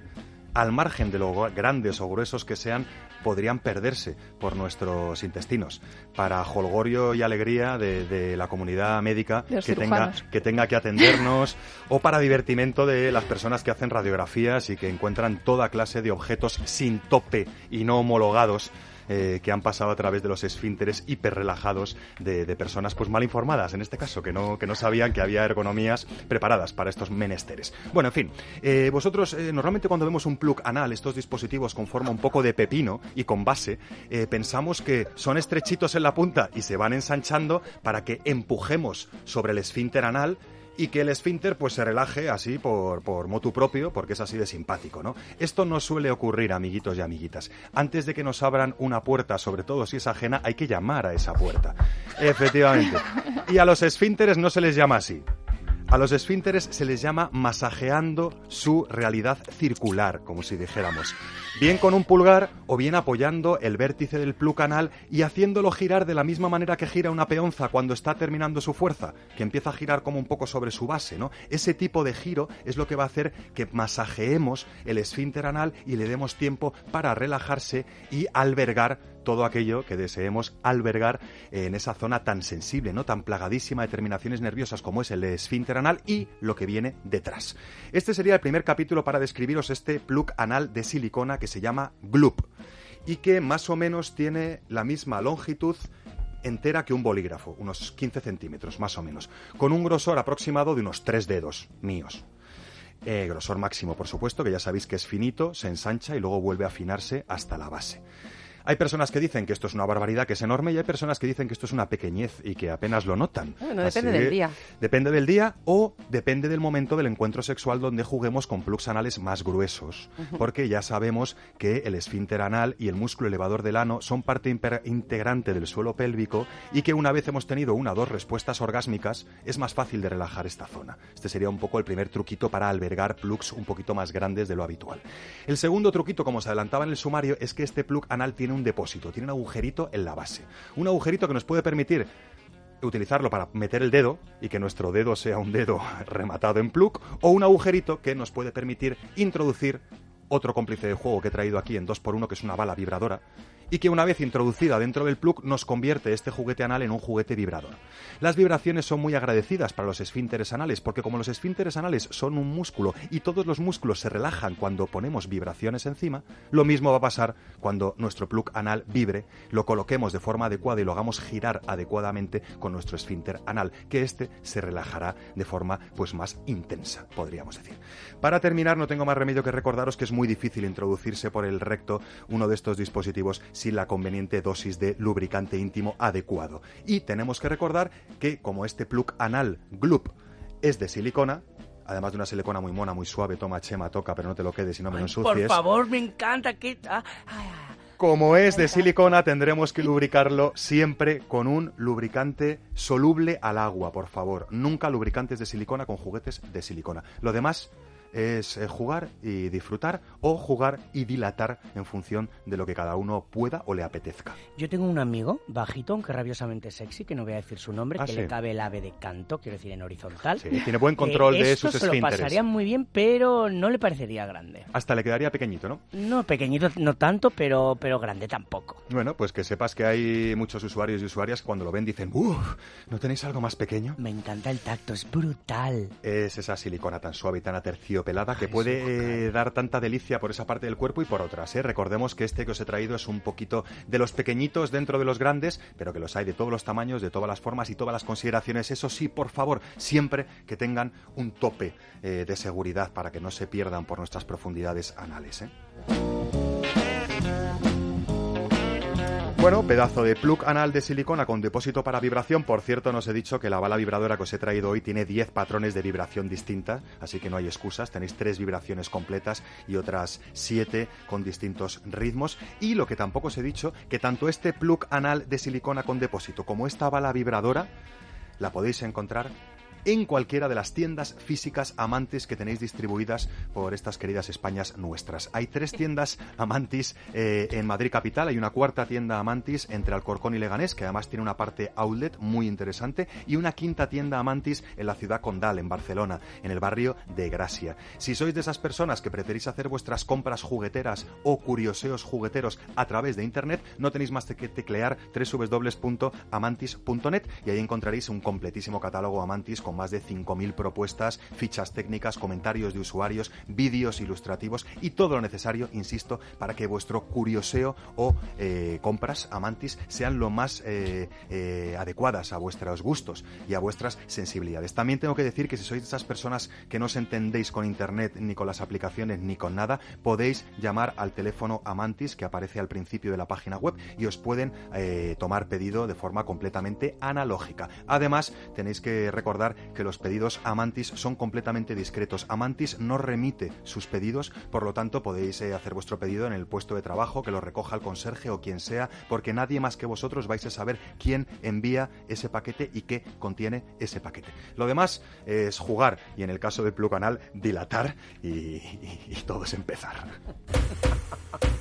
al margen de lo grandes o gruesos que sean, podrían perderse por nuestros intestinos. Para holgorio y alegría de, de la comunidad médica que tenga, que tenga que atendernos o para divertimento de las personas que hacen radiografías y que encuentran toda clase de objetos sin tope y no homologados eh, que han pasado a través de los esfínteres hiperrelajados de, personas pues mal informadas, en este caso, que no, que no sabían que había ergonomías preparadas para estos menesteres. Bueno, en fin, eh, vosotros eh, normalmente cuando vemos un plug anal, estos dispositivos con forma un poco de pepino y con base, pensamos que son estrechitos en la punta y se van ensanchando para que empujemos sobre el esfínter anal y que el esfínter pues se relaje así por, por motu propio, porque es así de simpático, ¿no? Esto no suele ocurrir, amiguitos y amiguitas. Antes de que nos abran una puerta, sobre todo si es ajena, hay que llamar a esa puerta. Efectivamente. Y a los esfínteres no se les llama así. A los esfínteres se les llama masajeando su realidad circular, como si dijéramos. Bien con un pulgar o bien apoyando el vértice del plug anal y haciéndolo girar de la misma manera que gira una peonza cuando está terminando su fuerza, que empieza a girar como un poco sobre su base, ¿no? Ese tipo de giro es lo que va a hacer que masajeemos el esfínter anal y le demos tiempo para relajarse y albergar todo aquello que deseemos albergar en esa zona tan sensible, no tan plagadísima de terminaciones nerviosas como es el esfínter anal y lo que viene detrás. Este sería el primer capítulo para describiros este plug anal de silicona que se llama Gloop y que más o menos tiene la misma longitud entera que un bolígrafo, unos 15 centímetros más o menos, con un grosor aproximado de unos 3 dedos míos. Eh, grosor máximo, por supuesto, que ya sabéis que es finito, se ensancha y luego vuelve a afinarse hasta la base. Hay personas que dicen que esto es una barbaridad, que es enorme, y hay personas que dicen que esto es una pequeñez y que apenas lo notan. Bueno, Así depende del día. Depende del día o depende del momento del encuentro sexual donde juguemos con plugs anales más gruesos. Porque ya sabemos que el esfínter anal y el músculo elevador del ano son parte integrante del suelo pélvico y que una vez hemos tenido una o dos respuestas orgásmicas es más fácil de relajar esta zona. Este sería un poco el primer truquito para albergar plugs un poquito más grandes de lo habitual. El segundo truquito, como se adelantaba en el sumario, es que este plug anal tiene un depósito, tiene un agujerito en la base. Un agujerito que nos puede permitir utilizarlo para meter el dedo y que nuestro dedo sea un dedo rematado en plug o un agujerito que nos puede permitir introducir otro cómplice de juego que he traído aquí en 2x1 que es una bala vibradora y que una vez introducida dentro del plug nos convierte este juguete anal en un juguete vibrador. Las vibraciones son muy agradecidas para los esfínteres anales porque como los esfínteres anales son un músculo y todos los músculos se relajan cuando ponemos vibraciones encima, lo mismo va a pasar cuando nuestro plug anal vibre, lo coloquemos de forma adecuada y lo hagamos girar adecuadamente con nuestro esfínter anal, que este se relajará de forma pues más intensa, podríamos decir. Para terminar, no tengo más remedio que recordaros que es muy difícil introducirse por el recto uno de estos dispositivos sin la conveniente dosis de lubricante íntimo adecuado. Y tenemos que recordar que como este plug anal Gloop es de silicona, además de una silicona muy mona, muy suave, toma chema, toca, pero no te lo quedes y no me lo ensucies. Por favor, me encanta que... ah, ay, ay. Como es de silicona, tendremos que lubricarlo siempre con un lubricante soluble al agua, por favor. Nunca lubricantes de silicona con juguetes de silicona. Lo demás es eh, jugar y disfrutar o jugar y dilatar en función de lo que cada uno pueda o le apetezca. Yo tengo un amigo bajito, aunque rabiosamente sexy, que no voy a decir su nombre, Ah, que sí. le cabe el ave de canto, quiero decir en horizontal. Sí, tiene buen control Que de sus se lo pasaría muy bien, pero no le parecería grande. Hasta le quedaría pequeñito, ¿no? No, pequeñito no tanto, pero, pero grande tampoco. Bueno, pues que sepas que hay muchos usuarios y usuarias que cuando lo ven dicen, uff, ¿no tenéis algo más pequeño? Me encanta el tacto, es brutal. Es esa silicona tan suave y tan aterciopelada que puede eh, dar tanta delicia por esa parte del cuerpo y por otras. ¿eh? Recordemos que este que os he traído es un poquito de los pequeñitos dentro de los grandes, pero que los hay de todos los tamaños, de todas las formas y todas las consideraciones. Eso sí, por favor, siempre que tengan un tope eh, de seguridad para que no se pierdan por nuestras profundidades anales. ¿eh? Bueno, pedazo de plug anal de silicona con depósito para vibración. Por cierto, nos he dicho que la bala vibradora que os he traído hoy tiene 10 patrones de vibración distintas, así que no hay excusas. Tenéis tres vibraciones completas y otras 7 con distintos ritmos. Y lo que tampoco os he dicho, que tanto este plug anal de silicona con depósito como esta bala vibradora la podéis encontrar en cualquiera de las tiendas físicas Amantis que tenéis distribuidas por estas queridas Españas nuestras. Hay tres tiendas Amantis eh, en Madrid capital, hay una cuarta tienda Amantis entre Alcorcón y Leganés, que además tiene una parte outlet muy interesante, y una quinta tienda Amantis en la ciudad condal, en Barcelona, en el barrio de Gracia. Si sois de esas personas que preferís hacer vuestras compras jugueteras o curioseos jugueteros a través de internet, no tenéis más que teclear www.amantis.net y ahí encontraréis un completísimo catálogo Amantis con más de 5.000 propuestas, fichas técnicas, comentarios de usuarios, vídeos ilustrativos y todo lo necesario, insisto, para que vuestro curioseo o eh, compras Amantis sean lo más eh, eh, adecuadas a vuestros gustos y a vuestras sensibilidades. También tengo que decir que si sois esas personas que no os entendéis con Internet ni con las aplicaciones ni con nada, podéis llamar al teléfono Amantis que aparece al principio de la página web y os pueden tomar pedido de forma completamente analógica. Además, tenéis que recordar que los pedidos Amantis son completamente discretos. Amantis no remite sus pedidos, por lo tanto podéis eh, hacer vuestro pedido en el puesto de trabajo, que lo recoja el conserje o quien sea, porque nadie más que vosotros vais a saber quién envía ese paquete y qué contiene ese paquete. Lo demás es jugar y en el caso de Plug Anal, dilatar y- y todo es empezar.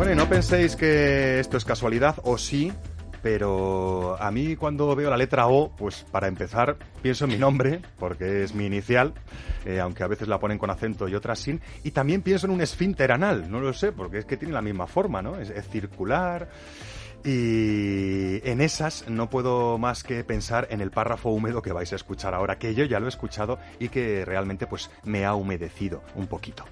Bueno, no penséis que esto es casualidad, o sí, pero a mí cuando veo la letra O, pues para empezar pienso en mi nombre, porque es mi inicial, eh, aunque a veces la ponen con acento y otras sin, y también pienso en un esfínter anal, no lo sé, porque es que tiene la misma forma, ¿no? Es, es circular. Y en esas no puedo más que pensar en el párrafo húmedo que vais a escuchar ahora, que yo ya lo he escuchado y que realmente pues me ha humedecido un poquito.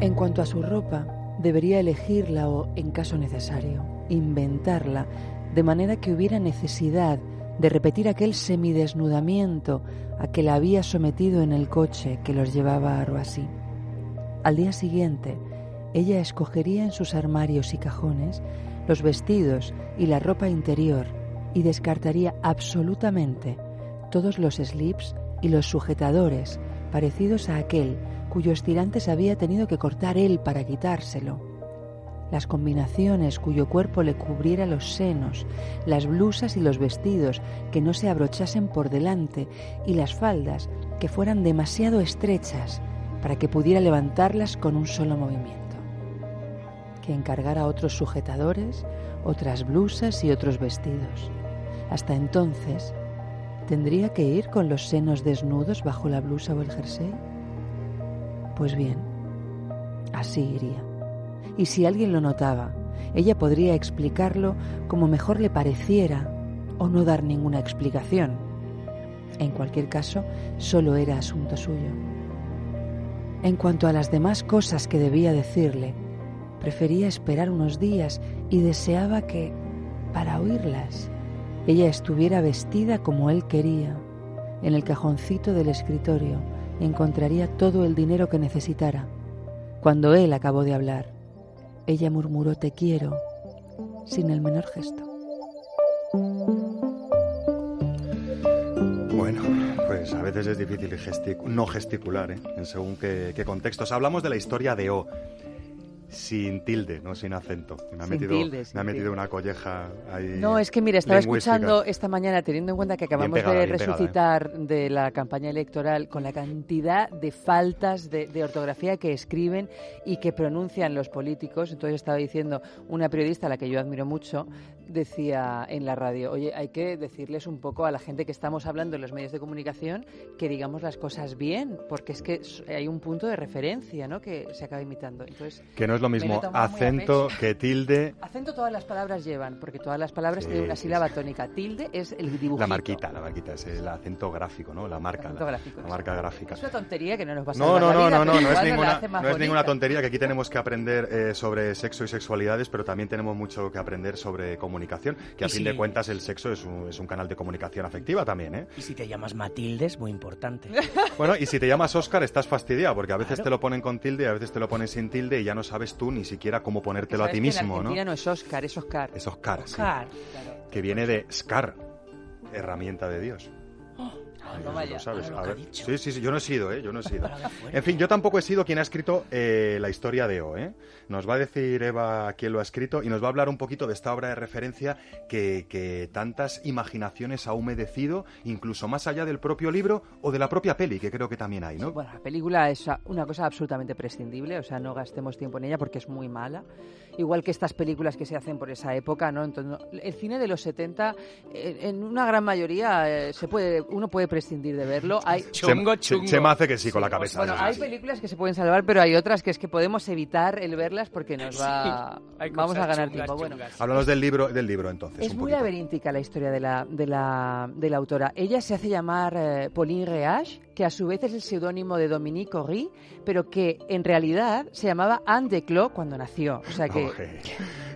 En cuanto a su ropa, debería elegirla o, en caso necesario, inventarla de manera que hubiera necesidad de repetir aquel semidesnudamiento a que la había sometido en el coche que los llevaba a Roissy. Al día siguiente, ella escogería en sus armarios y cajones los vestidos y la ropa interior y descartaría absolutamente todos los slips y los sujetadores parecidos a aquel cuyos tirantes había tenido que cortar él para quitárselo. Las combinaciones cuyo cuerpo le cubriera los senos, las blusas y los vestidos que no se abrochasen por delante y las faldas que fueran demasiado estrechas para que pudiera levantarlas con un solo movimiento. Que encargara otros sujetadores, otras blusas y otros vestidos. Hasta entonces, ¿tendría que ir con los senos desnudos bajo la blusa o el jersey? Pues bien, así iría. Y si alguien lo notaba, ella podría explicarlo como mejor le pareciera o no dar ninguna explicación. En cualquier caso, solo era asunto suyo. En cuanto a las demás cosas que debía decirle, prefería esperar unos días y deseaba que, para oírlas, ella estuviera vestida como él quería. En el cajoncito del escritorio encontraría todo el dinero que necesitara. Cuando él acabó de hablar, ella murmuró te quiero sin el menor gesto. Bueno, pues a veces es difícil no gesticular, ¿eh? en según qué, qué contextos. Hablamos de la historia de O, sin tilde, no sin acento. Me ha Sin metido, tilde, me ha metido una colleja ahí. No, es que mira, estaba escuchando esta mañana, teniendo en cuenta que acabamos pegada, de pegada, ¿eh? resucitar de la campaña electoral con la cantidad de faltas de, de ortografía que escriben y que pronuncian los políticos. Entonces estaba diciendo una periodista a la que yo admiro mucho, decía en la radio, oye, hay que decirles un poco a la gente que estamos hablando en los medios de comunicación que digamos las cosas bien, porque es que hay un punto de referencia, ¿no? Que se acaba imitando. Entonces, Que no es lo mismo acento que tilde. Acento todas las palabras llevan, porque todas las palabras Sí, tienen una sí, sílaba tónica. Tilde es el dibujito. La marquita, la marquita, es el acento gráfico, ¿no? La marca, la, gráfico, la marca gráfica. Es una tontería que no nos va a No, no, no, no, no, no es ninguna, no es ninguna tontería que aquí tenemos que aprender eh, sobre sexo y sexualidades, pero también tenemos mucho que aprender sobre comunicación, que a Y fin si- de cuentas el sexo es un, es un canal de comunicación afectiva también, ¿eh? Y si te llamas Matilde es muy importante. Bueno, y si te llamas Oscar estás fastidiado, porque a veces Claro. te lo ponen con tilde, a veces te lo ponen sin tilde y ya no sabes tú ni siquiera cómo ponértelo a ti que en mismo, ¿no? No es Oscar, es Oscar. Es Oscar, sí, Oscar. que viene de Scar, herramienta de Dios. No vaya. Lo sabes, lo a que ha ver. dicho. Sí, sí, sí, yo no he sido, ¿eh? Yo no he sido. En fin, yo tampoco he sido quien ha escrito eh, la historia de O, ¿eh? Nos va a decir Eva quién lo ha escrito y nos va a hablar un poquito de esta obra de referencia que, que tantas imaginaciones ha humedecido, incluso más allá del propio libro o de la propia peli, que creo que también hay, ¿no? Bueno, la película es una cosa absolutamente prescindible, o sea, no gastemos tiempo en ella porque es muy mala. Igual que estas películas que se hacen por esa época, ¿no? Entonces, el cine de los 70, eh, en una gran mayoría, eh, se puede, uno puede prescindir de verlo. Hay, Chungo, chungo. Chema hace que sí con la cabeza. Bueno, hay películas que se pueden salvar, pero hay otras que es que podemos evitar el verlas porque nos va, vamos a ganar chungas, tiempo. Bueno. Háblanos del libro, del libro entonces, es un muy poquito. laberíntica la historia de la, de la, de la autora. Ella se hace llamar eh, Pauline Reage, que a su vez es el seudónimo de Dominique Horry, pero que en realidad se llamaba Anne Declos cuando nació. O sea que...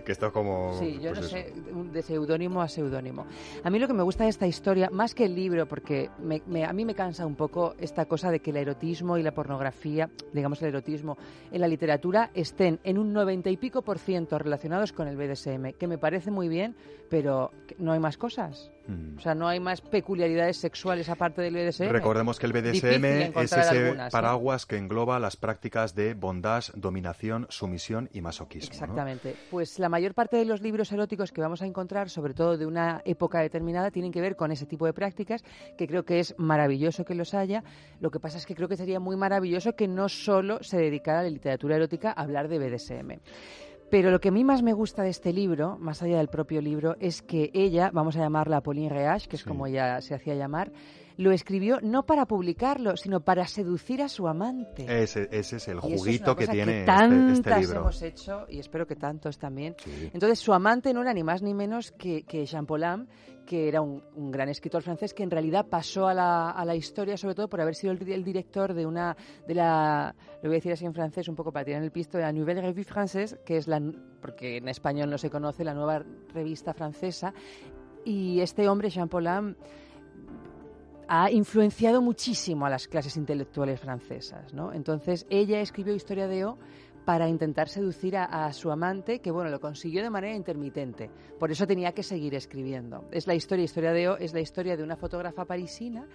Que esto es como... Sí, yo pues no eso. sé, de seudónimo a seudónimo. A mí lo que me gusta de esta historia, más que el libro, porque me- me- a mí me cansa un poco esta cosa de que el erotismo y la pornografía, digamos el erotismo, en la literatura estén en un noventa y pico por ciento relacionados con el BDSM, que me parece muy bien, pero no hay más cosas. Mm. O sea, no hay más peculiaridades sexuales aparte del BDSM. Recordemos que el BDSM es ese algunas, paraguas que engloba las prácticas de bondad, dominación, sumisión y masoquismo. ¿no? Exactamente. Pues la mayor parte de los libros eróticos que vamos a encontrar, sobre todo de una época determinada, tienen que ver con ese tipo de prácticas, que creo que es maravilloso que los haya. Lo que pasa es que creo que sería muy maravilloso que no solo se dedicara a la literatura erótica a hablar de BDSM. Pero lo que a mí más me gusta de este libro, más allá del propio libro, es que ella, vamos a llamarla Pauline Reage, que es como ella se hacía llamar, lo escribió no para publicarlo, sino para seducir a su amante. Ese, ese es el es juguito una que tiene este- tantas este, libro. hemos hecho y espero que tantos también. Entonces su amante no era ni más ni menos que, que Jean Paulin, que era un, un gran escritor francés que en realidad pasó a la, a la historia sobre todo por haber sido el, el director de una de la lo voy a decir así en francés un poco para tirar el pisto de la Nouvelle Revue Française, que es la porque en español no se conoce la nueva revista francesa y este hombre Jean Paulin ha influenciado muchísimo a las clases intelectuales francesas, ¿no? Entonces ella escribió Historia de O para intentar seducir a, su amante, que bueno, lo consiguió de manera intermitente. Por eso tenía que seguir escribiendo. Es la historia, Historia de O, es la historia de una fotógrafa parisina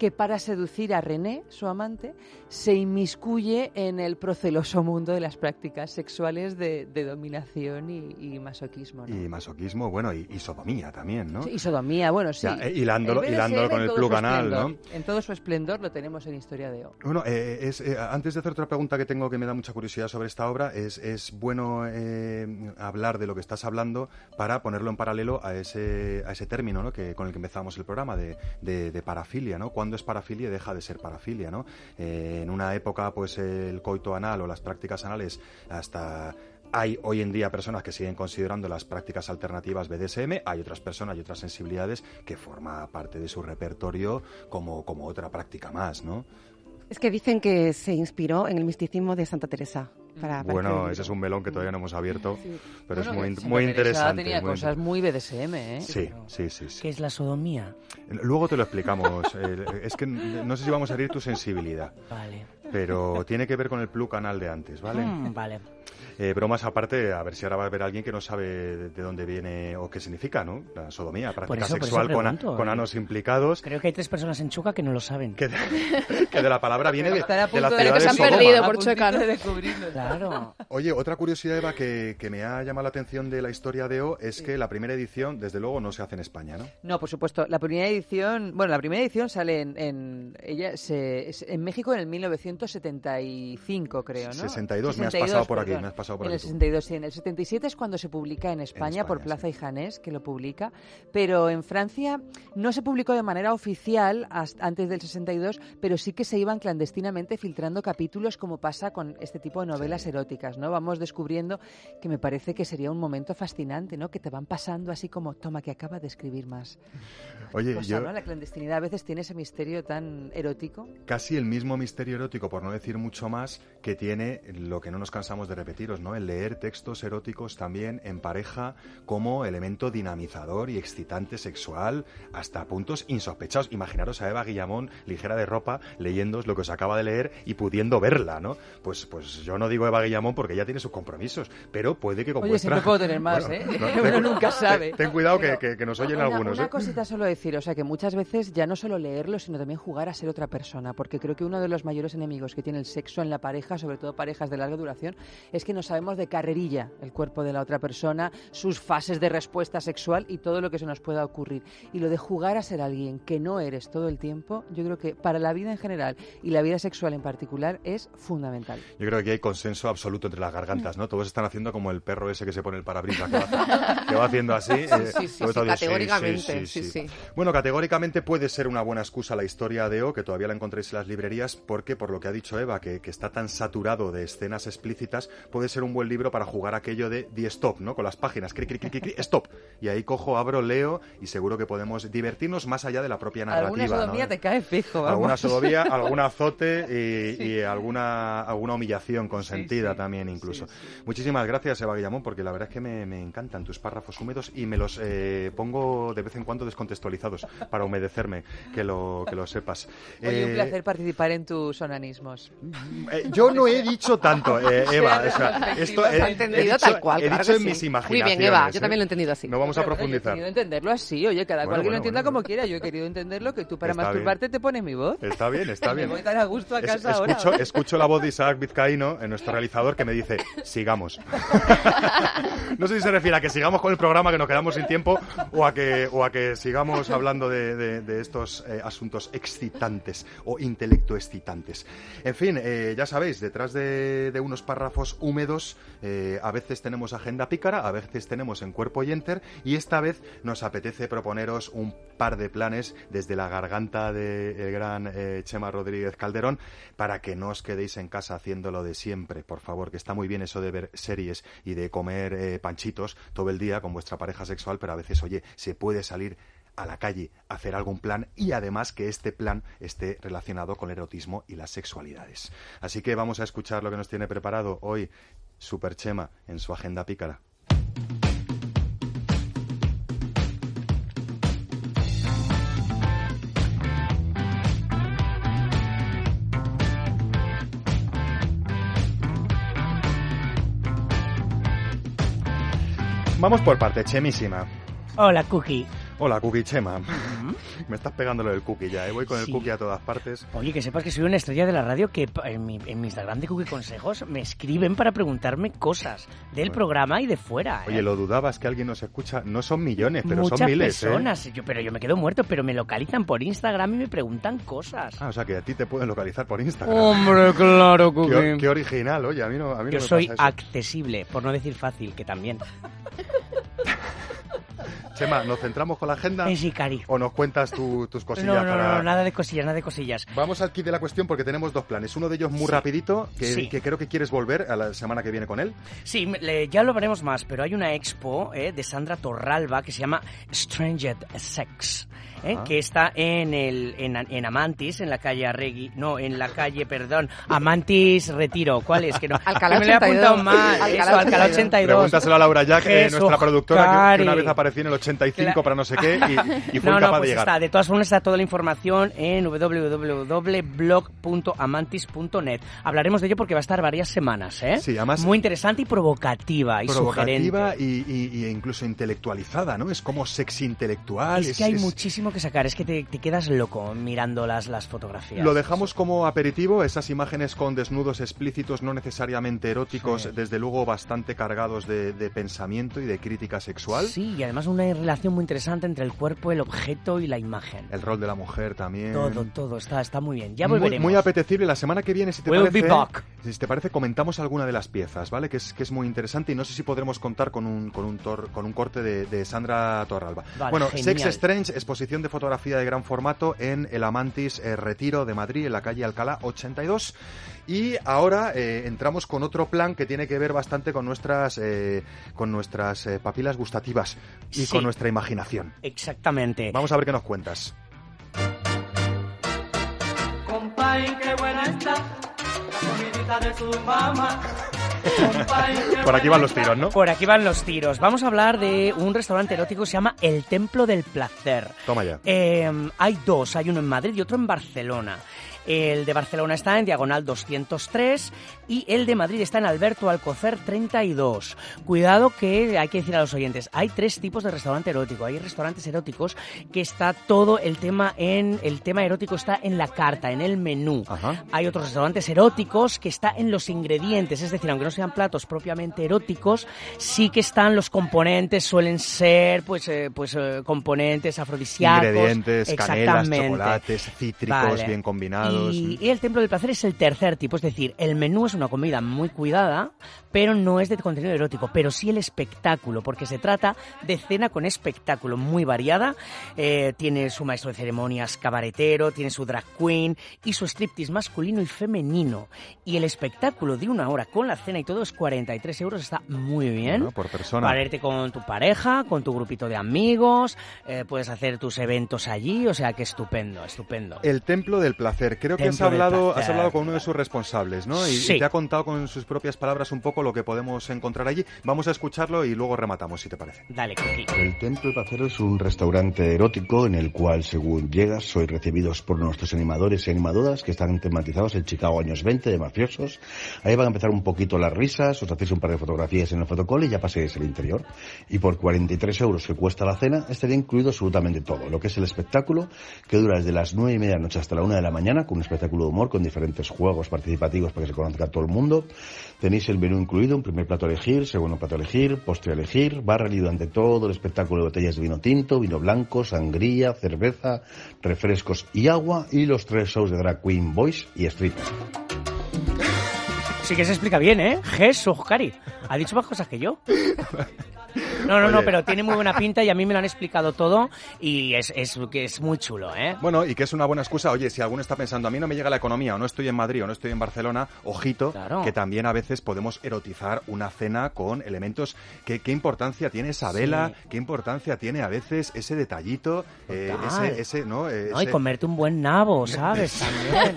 que para seducir a René, su amante, se inmiscuye en el proceloso mundo de las prácticas sexuales de, de dominación y, y masoquismo. ¿no? Y masoquismo, bueno, y, y sodomía también, ¿no? Sí, y sodomía, bueno, sí. Ya, eh, hilándolo- El hilándolo BDSM con el pluganal. ¿no? En todo su esplendor lo tenemos en Historia de O. Bueno, eh, es, eh, antes de hacer otra pregunta que tengo que me da mucha curiosidad sobre esta obra, es, es bueno eh, hablar de lo que estás hablando para ponerlo en paralelo a ese, a ese término ¿no? que, con el que empezamos el programa, de, de- de parafilia, ¿no? ¿Cuándo es parafilia y deja de ser parafilia, ¿no? Eh, en una época, pues el coito anal o las prácticas anales hasta... Hay hoy en día personas que siguen considerando las prácticas alternativas BDSM, hay otras personas y otras sensibilidades que forma parte de su repertorio como, como otra práctica más, ¿no? Es que dicen que se inspiró en el misticismo de Santa Teresa. Para, Bueno, ese es un melón que todavía no hemos abierto, pero Bueno, es muy, muy Teresa interesante. tenía muy cosas muy BDSM, ¿eh? Sí, sí, sí, sí. ¿Qué es la sodomía? Luego te lo explicamos. eh, es que no sé si vamos a herir tu sensibilidad, Vale. Pero tiene que ver con el plug canal de antes, ¿vale? Mm, vale. Eh, bromas aparte, a ver si ahora va a haber alguien que no sabe de, de dónde viene o qué significa, ¿no? La sodomía, práctica eso- sexual con, a- pregunto, con eh. anos implicados, Creo que hay tres personas en Chuca que no lo saben. que de, que de la palabra viene de, a de la ciudad de- de se han Sodoma. perdido por Chueca, ¿no? de descubrirlo. Claro. Oye, otra curiosidad, Eva, que, que me ha llamado la atención de la historia de O es que la primera edición, desde luego, no se hace en España, ¿no? No, por supuesto. La primera edición, bueno, la primera edición sale en, en- ella se, en México en el 1975, creo, ¿no? 62, me has pasado por aquí, me has pasado por en aquí el tú. 62, sí. En el 77 es cuando se publica en España, por España, Plaza y Janés, que lo publica, pero en Francia no se publicó de manera oficial hasta antes del 62, pero sí que se iban clandestinamente filtrando capítulos como pasa con este tipo de novelas eróticas, ¿no? Vamos descubriendo que me parece que sería un momento fascinante, ¿no? Que te van pasando así como, toma, que acaba de escribir más. Oye, Cosa, yo ¿no? La clandestinidad a veces tiene ese misterio tan erótico. casi el mismo misterio erótico, por no decir mucho más, que tiene lo que no nos cansamos de repetiros, ¿no? El leer textos eróticos también en pareja como elemento dinamizador y excitante sexual hasta puntos insospechados. Imaginaros a Eva Guillamón, ligera de ropa, leyendo lo que os acaba de leer y pudiendo verla, ¿no? Pues, pues yo no digo Eva Guillamón porque ya tiene sus compromisos, pero puede que con Oye, vuestra... siempre puedo tener más, ¿eh? no, Uno ten- nunca sabe. Ten, ten cuidado que, que- que nos oyen Una, algunos, una ¿eh? cosita solo decir, o sea, que muchas veces ya no solo leerlo, sino también jugar a ser otra persona, porque creo que uno de los mayores enemigos que tiene el sexo en la pareja, sobre todo parejas de larga duración, es que no sabemos de carrerilla el cuerpo de la otra persona, sus fases de respuesta sexual y todo lo que se nos pueda ocurrir. Y lo de jugar a ser alguien que no eres todo el tiempo, yo creo que para la vida en general y la vida sexual en particular es fundamental. Yo creo que aquí hay consenso absoluto entre las gargantas, ¿no? Todos están haciendo como el perro ese que se pone el parabrisas, que va, que va haciendo así. eh, sí, sí, sí, todo, categóricamente. Bueno, categóricamente puede ser una buena excusa la historia de O, que todavía la encontréis en las librerías, porque por lo que ha dicho Eva, que, que está tan saturado de escenas explícitas, puede ser un buen libro para jugar aquello de di stop, ¿no? Con las páginas, cri, cri, cri, cri, cri, stop. Y ahí cojo, abro, leo y seguro que podemos divertirnos más allá de la propia narrativa. Alguna sodomía ¿no? te cae fijo, vamos. alguna sodomía, algún azote y, y alguna, alguna humillación consentida también incluso. Muchísimas gracias, Eva Guillamón, porque la verdad es que me, me encantan tus párrafos húmedos y me los eh, pongo de vez en cuando descontextualizados para humedecerme, que lo, que lo sepas. Oye, un Eh, placer participar en tus onanismos. eh, yo no he dicho tanto, eh, Eva. o sea, esto he, he entendido dicho, tal cual, he claro dicho en sí. mis Muy imaginaciones. bien, Eva, yo ¿eh? también lo he entendido así. No vamos a Yo he profundizar. querido entenderlo así, oye, cada Bueno, cual que lo bueno, entienda bueno. como quiera. Yo he querido entenderlo que tú para Está masturbarte te pones mi voz. Está bien, está Me bien. voy tan a gusto a Es- casa ahora. escucho, escucho la voz de Isaac Vizcaíno nuestro realizador, que me dice, sigamos. no sé si se refiere a que sigamos con el programa, que nos quedamos sin tiempo, o a que, o a que sigamos hablando de, de- de estos eh, asuntos excitantes o intelecto excitantes. En fin, eh, ya sabéis, detrás de, de unos párrafos húmedos, eh, a veces tenemos agenda pícara, a veces tenemos en cuerpo y enter, y esta vez nos apetece proponeros un par de planes desde la garganta del gran eh, Chema Rodríguez Calderón para que no os quedéis en casa haciendo lo de siempre, por favor, que está muy bien eso de ver series y de comer eh, panchitos todo el día con vuestra pareja sexual, pero a veces, oye, se puede salir a la calle hacer algún plan y además que este plan esté relacionado con el erotismo y las sexualidades. Así que vamos a escuchar lo que nos tiene preparado hoy Super Chema en su agenda pícara. Vamos por parte, Chemísima. Hola, Cookie. Hola, Cookie Chema. Me estás pegando lo del cookie ya, ¿eh? voy con el Sí. cookie a todas partes. Oye, que sepas que soy una estrella de la radio que en mi, en mi Instagram de Cookie Consejos me escriben para preguntarme cosas del Bueno. programa y de fuera. ¿eh? Oye, lo dudabas que alguien nos escucha. No son millones, pero Muchas son miles, ¿eh? personas, yo, pero yo me quedo muerto, pero me localizan por Instagram y me preguntan cosas. Ah, o sea que a ti te pueden localizar por Instagram. Hombre, claro, qué, Cookie. qué original, oye, a mí no, a mí Yo no me soy pasa eso. accesible, por no decir fácil, que también. Chema, ¿nos centramos con la agenda? ¿O nos cuentas tu- tus cosillas No, no, para...? no, nada de cosillas, nada de cosillas. Vamos aquí de la cuestión porque tenemos dos planes. Uno de ellos muy Sí. rapidito, que, Sí. que creo que quieres volver a la semana que viene con él. Sí, le- ya lo veremos más, pero hay una expo eh, de Sandra Torralba que se llama Stranged Sex. Eh, que está en el en, en Amantis, en la calle Arregui, no, en la calle, perdón, Amantis Retiro, ¿cuál es? Que no, Alcalá que me lo he 82. apuntado mal, Alcalá eso, Alcalá 82. 82. Pregúntaselo a Laura Jack, eh, Jesús, nuestra productora, que- que, una vez apareció en el 85 Cla- para no sé qué y, y fue no, incapaz no, pues de llegar. está. De todas formas está toda la información en www.blog.amantis.net. Hablaremos de ello porque va a estar varias semanas, ¿eh? Sí, además- Muy interesante y provocativa y provocativa sugerente. y, y- y incluso intelectualizada, ¿no? Es como sexy intelectual. Es que hay muchísimo que sacar, es que te, te quedas loco mirando las, las fotografías. Lo dejamos como aperitivo, esas imágenes con desnudos explícitos, no necesariamente eróticos, Sí. desde luego bastante cargados de, de pensamiento y de crítica sexual. Sí, y además una relación muy interesante entre el cuerpo, el objeto y la imagen. El rol de la mujer también. Todo, todo, está, está muy bien. Ya muy, volveremos. muy apetecible. La semana que viene, si te We'll parece, si te parece, comentamos alguna de las piezas, ¿vale? Que es, que es muy interesante y no sé si podremos contar con un, con un, tor- con un corte de, de Sandra Torralba. Vale, bueno, genial. Sex Strange, exposición de fotografía de gran formato en el Amantis eh, Retiro de Madrid, en la calle Alcalá 82. Y ahora eh, entramos con otro plan que tiene que ver bastante con nuestras, eh, con nuestras eh, papilas gustativas y Sí. con nuestra imaginación. Exactamente. Vamos a ver qué nos cuentas. Compay, qué buena está la comidita de su mamá. Por aquí van los tiros, ¿no? Por aquí van los tiros. Vamos a hablar de un restaurante erótico que se llama El Templo del Placer. Toma ya. Eh, hay dos, hay uno en Madrid y otro en Barcelona. El de Barcelona está en Diagonal 203 y el de Madrid está en Alberto Alcocer 32. Cuidado que hay que decir a los oyentes, hay tres tipos de restaurante erótico. Hay restaurantes eróticos que está todo el tema en el tema erótico está en la carta, en el menú. Ajá. Hay otros restaurantes eróticos que está en los ingredientes, es decir, aunque no sean platos propiamente eróticos, sí que están los componentes, suelen ser pues eh, pues eh, componentes afrodisíacos. Ingredientes, canelas, chocolates, cítricos, Vale. bien combinados. Y, y el Templo del Placer es el tercer tipo, es decir, el menú es una comida muy cuidada, pero no es de contenido erótico, pero sí el espectáculo, porque se trata de cena con espectáculo muy variada. Eh, tiene su maestro de ceremonias cabaretero, tiene su drag queen y su striptease masculino y femenino. Y el espectáculo de una hora con la cena y todo es 43 euros, está muy bien. Bueno, por persona. Para irte con tu pareja, con tu grupito de amigos, eh, puedes hacer tus eventos allí, o sea que estupendo, estupendo. El Templo del Placer. Creo que has hablado, has hablado con uno de sus responsables, ¿no? Y, y Sí. te ha contado con sus propias palabras un poco lo que podemos encontrar allí. Vamos a escucharlo y luego rematamos, si te parece. Dale, Cookie. El Templo del Placer es un restaurante erótico en el cual, según llegas, sois recibidos por nuestros animadores y animadoras que están tematizados en Chicago años 20 de mafiosos. Ahí van a empezar un poquito las risas, os hacéis un par de fotografías en el fotocall y ya paséis el interior. Y por 43 euros que cuesta la cena, estaría incluido absolutamente todo. Lo que es el espectáculo, que dura desde las 9 y media de la noche hasta la 1 de la mañana, con un espectáculo de humor, con diferentes juegos participativos para que se conozca a todo el mundo. Tenéis el menú incluido, un primer plato a elegir, segundo plato a elegir, postre a elegir, barra y durante todo el espectáculo de botellas de vino tinto, vino blanco, sangría, cerveza, refrescos y agua y los tres shows de drag queen, boys y street. Sí que se explica bien, ¿eh? Jesús, Cari. Ha dicho más cosas que yo. No, no, no, pero tiene muy buena pinta y a mí me lo han explicado todo y es, es, que es muy chulo, ¿eh? Bueno, y que es una buena excusa. Oye, si alguno está pensando, a mí no me llega la economía, o no estoy en Madrid, o no estoy en Barcelona, ojito, que también a veces podemos erotizar una cena con elementos. ¿Qué, qué importancia tiene esa vela? ¿Qué importancia tiene a veces ese detallito? eh, Total. ese, ese, ¿no? Eh, No, y comerte un buen nabo, ¿sabes? También.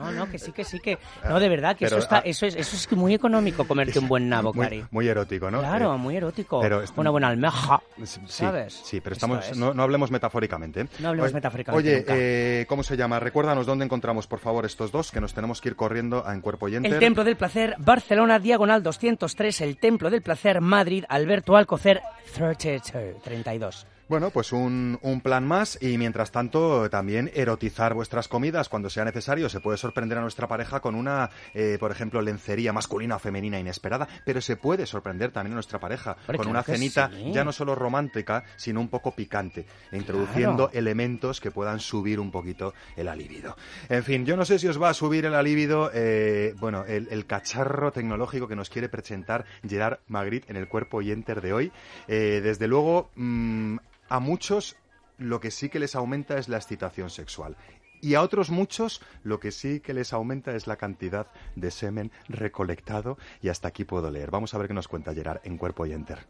No, no, que sí, que sí, que... No, de verdad, que Pero, eso, está, ah, eso, es, eso es muy económico, comerte un buen nabo, muy, Cari. muy erótico, ¿no? Claro, Eh, muy erótico. Pero esto- Una buena almeja, Sí, ¿sabes? Sí, pero estamos, es. no, no hablemos metafóricamente. ¿eh? No hablemos Oye, metafóricamente Oye, eh, ¿cómo se llama? Recuérdanos dónde encontramos, por favor, estos dos, que nos tenemos que ir corriendo a En Cuerpo y Enter. El Templo del Placer, Barcelona, Diagonal 203, El Templo del Placer, Madrid, Alberto Alcocer, 32, 32. Bueno, pues un, un plan más y mientras tanto también erotizar vuestras comidas cuando sea necesario. Se puede sorprender a nuestra pareja con una, eh, por ejemplo, lencería masculina o femenina inesperada, pero se puede sorprender también a nuestra pareja con una cenita sí. ya no solo romántica, sino un poco picante, introduciendo Claro. elementos que puedan subir un poquito el alibido. En fin, yo no sé si os va a subir el alibido, eh, bueno, el, el cacharro tecnológico que nos quiere presentar Gerard Magritte en el cuerpo y enter de hoy. Eh, desde luego, mm, a muchos lo que sí que les aumenta es la excitación sexual. Y a otros muchos lo que sí que les aumenta es la cantidad de semen recolectado. Y hasta aquí puedo leer. Vamos a ver qué nos cuenta Gerard en Cuerpo y Enter.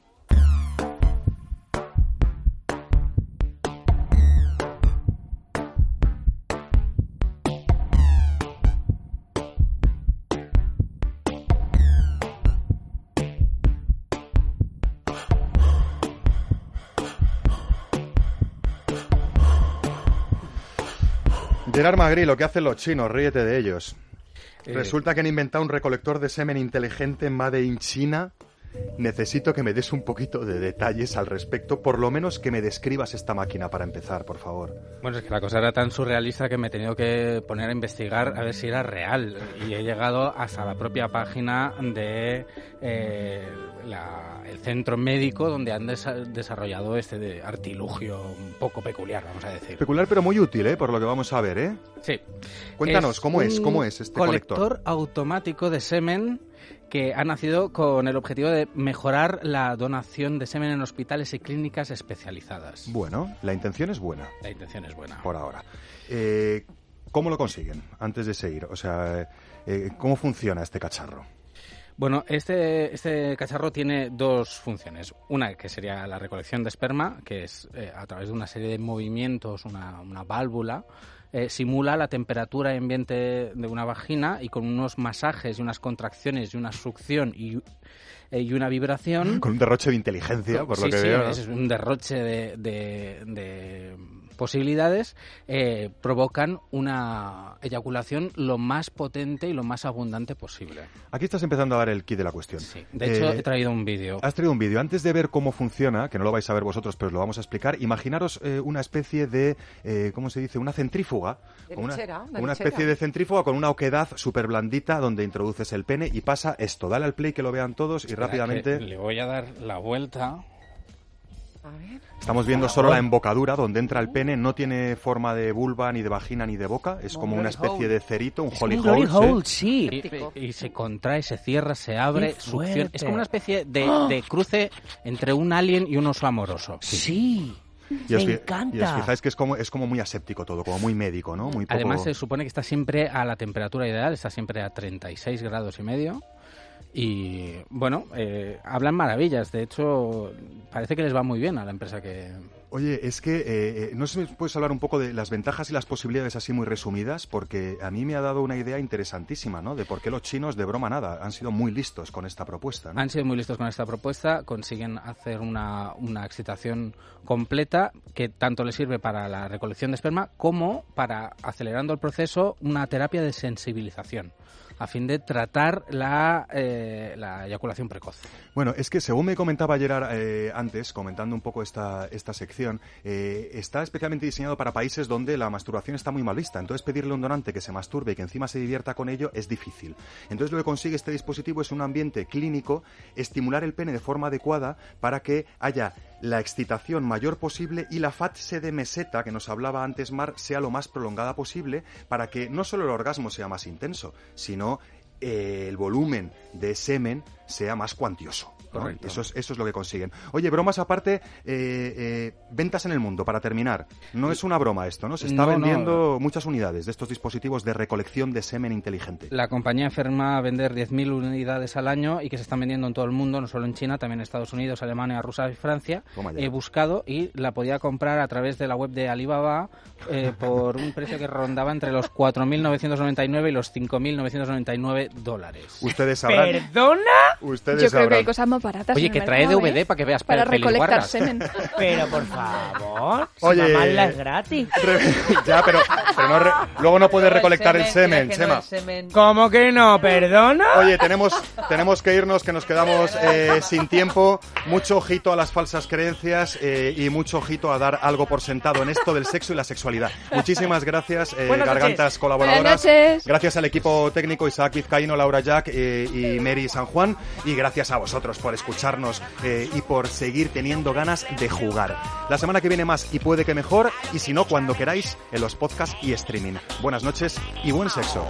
Gerard Magri, lo que hacen los chinos, ríete de ellos. Eh, Resulta que han inventado un recolector de semen inteligente Made in China. Necesito que me des un poquito de detalles al respecto, por lo menos que me describas esta máquina para empezar, por favor. Bueno, es que la cosa era tan surrealista que me he tenido que poner a investigar a ver si era real. Y he llegado hasta la propia página de eh, la- el centro médico donde han desa- desarrollado este de artilugio un poco peculiar, vamos a decir. Peculiar pero muy útil, ¿eh? Por lo que vamos a ver, ¿eh? Sí. Cuéntanos, ¿cómo es? ¿Cómo es este colector? colector automático de semen que ha nacido con el objetivo de mejorar la donación de semen en hospitales y clínicas especializadas. Bueno, la intención es buena, La intención es buena. por ahora. Eh, ¿Cómo lo consiguen? Antes de seguir, o sea, eh, ¿cómo funciona este cacharro? Bueno, este, este cacharro tiene dos funciones. Una que sería la recolección de esperma, que es eh, a través de una serie de movimientos, una, una válvula, eh, simula la temperatura y ambiente de una vagina y con unos masajes y unas contracciones y una succión y, eh, y una vibración. Con un derroche de inteligencia, por sí, lo que sí, veo. ¿no? es un derroche de, de- de posibilidades, eh, provocan una eyaculación lo más potente y lo más abundante posible. Aquí estás empezando a dar el kit de la cuestión. De hecho, Eh, he traído un vídeo. Has traído un vídeo. Antes de ver cómo funciona, que no lo vais a ver vosotros, pero os lo vamos a explicar, imaginaros eh, una especie de, eh, ¿cómo se dice? Una centrífuga. De una, lechera, una especie de centrífuga con una oquedad súper blandita donde introduces el pene y pasa esto. Dale al play que lo vean todos y Espera, rápidamente... Le voy a dar la vuelta. Estamos viendo solo la embocadura donde entra el pene. No tiene forma de vulva, ni de vagina, ni de boca. Es como una especie de cerito, un Es holy hole. hole, sí. Y, y se contrae, se cierra, se abre, succiona. Es como una especie de, ¡Ah! de cruce entre un alien y un oso amoroso. Sí. Y os, Me encanta. y os fijáis que es como, es como muy aséptico todo, como muy médico, ¿no? Muy poco... Además, se supone que está siempre a la temperatura ideal, está siempre a 36 grados y medio. Y bueno, eh, hablan maravillas. De hecho, parece que les va muy bien a la empresa que. Oye, es que eh, eh, no sé si me puedes hablar un poco de las ventajas y las posibilidades así muy resumidas, porque a mí me ha dado una idea interesantísima, ¿no? De por qué los chinos de broma nada han sido muy listos con esta propuesta, ¿no? Han sido muy listos con esta propuesta, consiguen hacer una, una excitación completa que tanto les sirve para la recolección de esperma como para, acelerando el proceso, una terapia de sensibilización. A fin de tratar la, eh, la eyaculación precoz. Bueno, es que según me comentaba Gerard eh, antes, comentando un poco esta, esta sección, eh, está especialmente diseñado para países donde la masturbación está muy mal vista. Entonces pedirle a un donante que se masturbe y que encima se divierta con ello es difícil. Entonces lo que consigue este dispositivo es un ambiente clínico, estimular el pene de forma adecuada para que haya la excitación mayor posible y la fase de meseta que nos hablaba antes Mar sea lo más prolongada posible para que no solo el orgasmo sea más intenso, sino eh, el volumen de semen sea más cuantioso. ¿No? Correcto. Eso, es, eso es lo que consiguen. Oye, bromas aparte, eh, eh, ventas en el mundo, para terminar. No es una broma esto, ¿no? Se está No, no. vendiendo muchas unidades de estos dispositivos de recolección de semen inteligente. La compañía afirma vender 10.000 unidades al año y que se están vendiendo en todo el mundo, no solo en China, también en Estados Unidos, Alemania, Rusia y Francia. He buscado y la podía comprar a través de la web de Alibaba eh, por un precio que rondaba entre los 4.999 y los 5.999 dólares. Ustedes sabrán. ¿Perdona? Ustedes Yo creo que sabrán. hay cosas más baratas. Oye, en que el trae mercado, DVD ¿eh? para que veas Para recolectar semen. Pero por favor, Oye, es gratis. ya, pero, pero no re- luego no puedes recolectar el semen, Chema. ¿Cómo que no? ¿Perdona? Oye, tenemos, tenemos que irnos, que nos quedamos eh, sin tiempo. Mucho ojito a las falsas creencias eh, y mucho ojito a dar algo por sentado en esto del sexo y la sexualidad. Muchísimas gracias, eh, gargantas colaboradoras. Gracias al equipo técnico Isaac Vizcaíno, Laura Jack eh, y Mary San Juan. Y gracias a vosotros por escucharnos eh, y por seguir teniendo ganas de jugar. La semana que viene más y puede que mejor. Y si no, cuando queráis, en los podcasts y streaming. Buenas noches y buen sexo.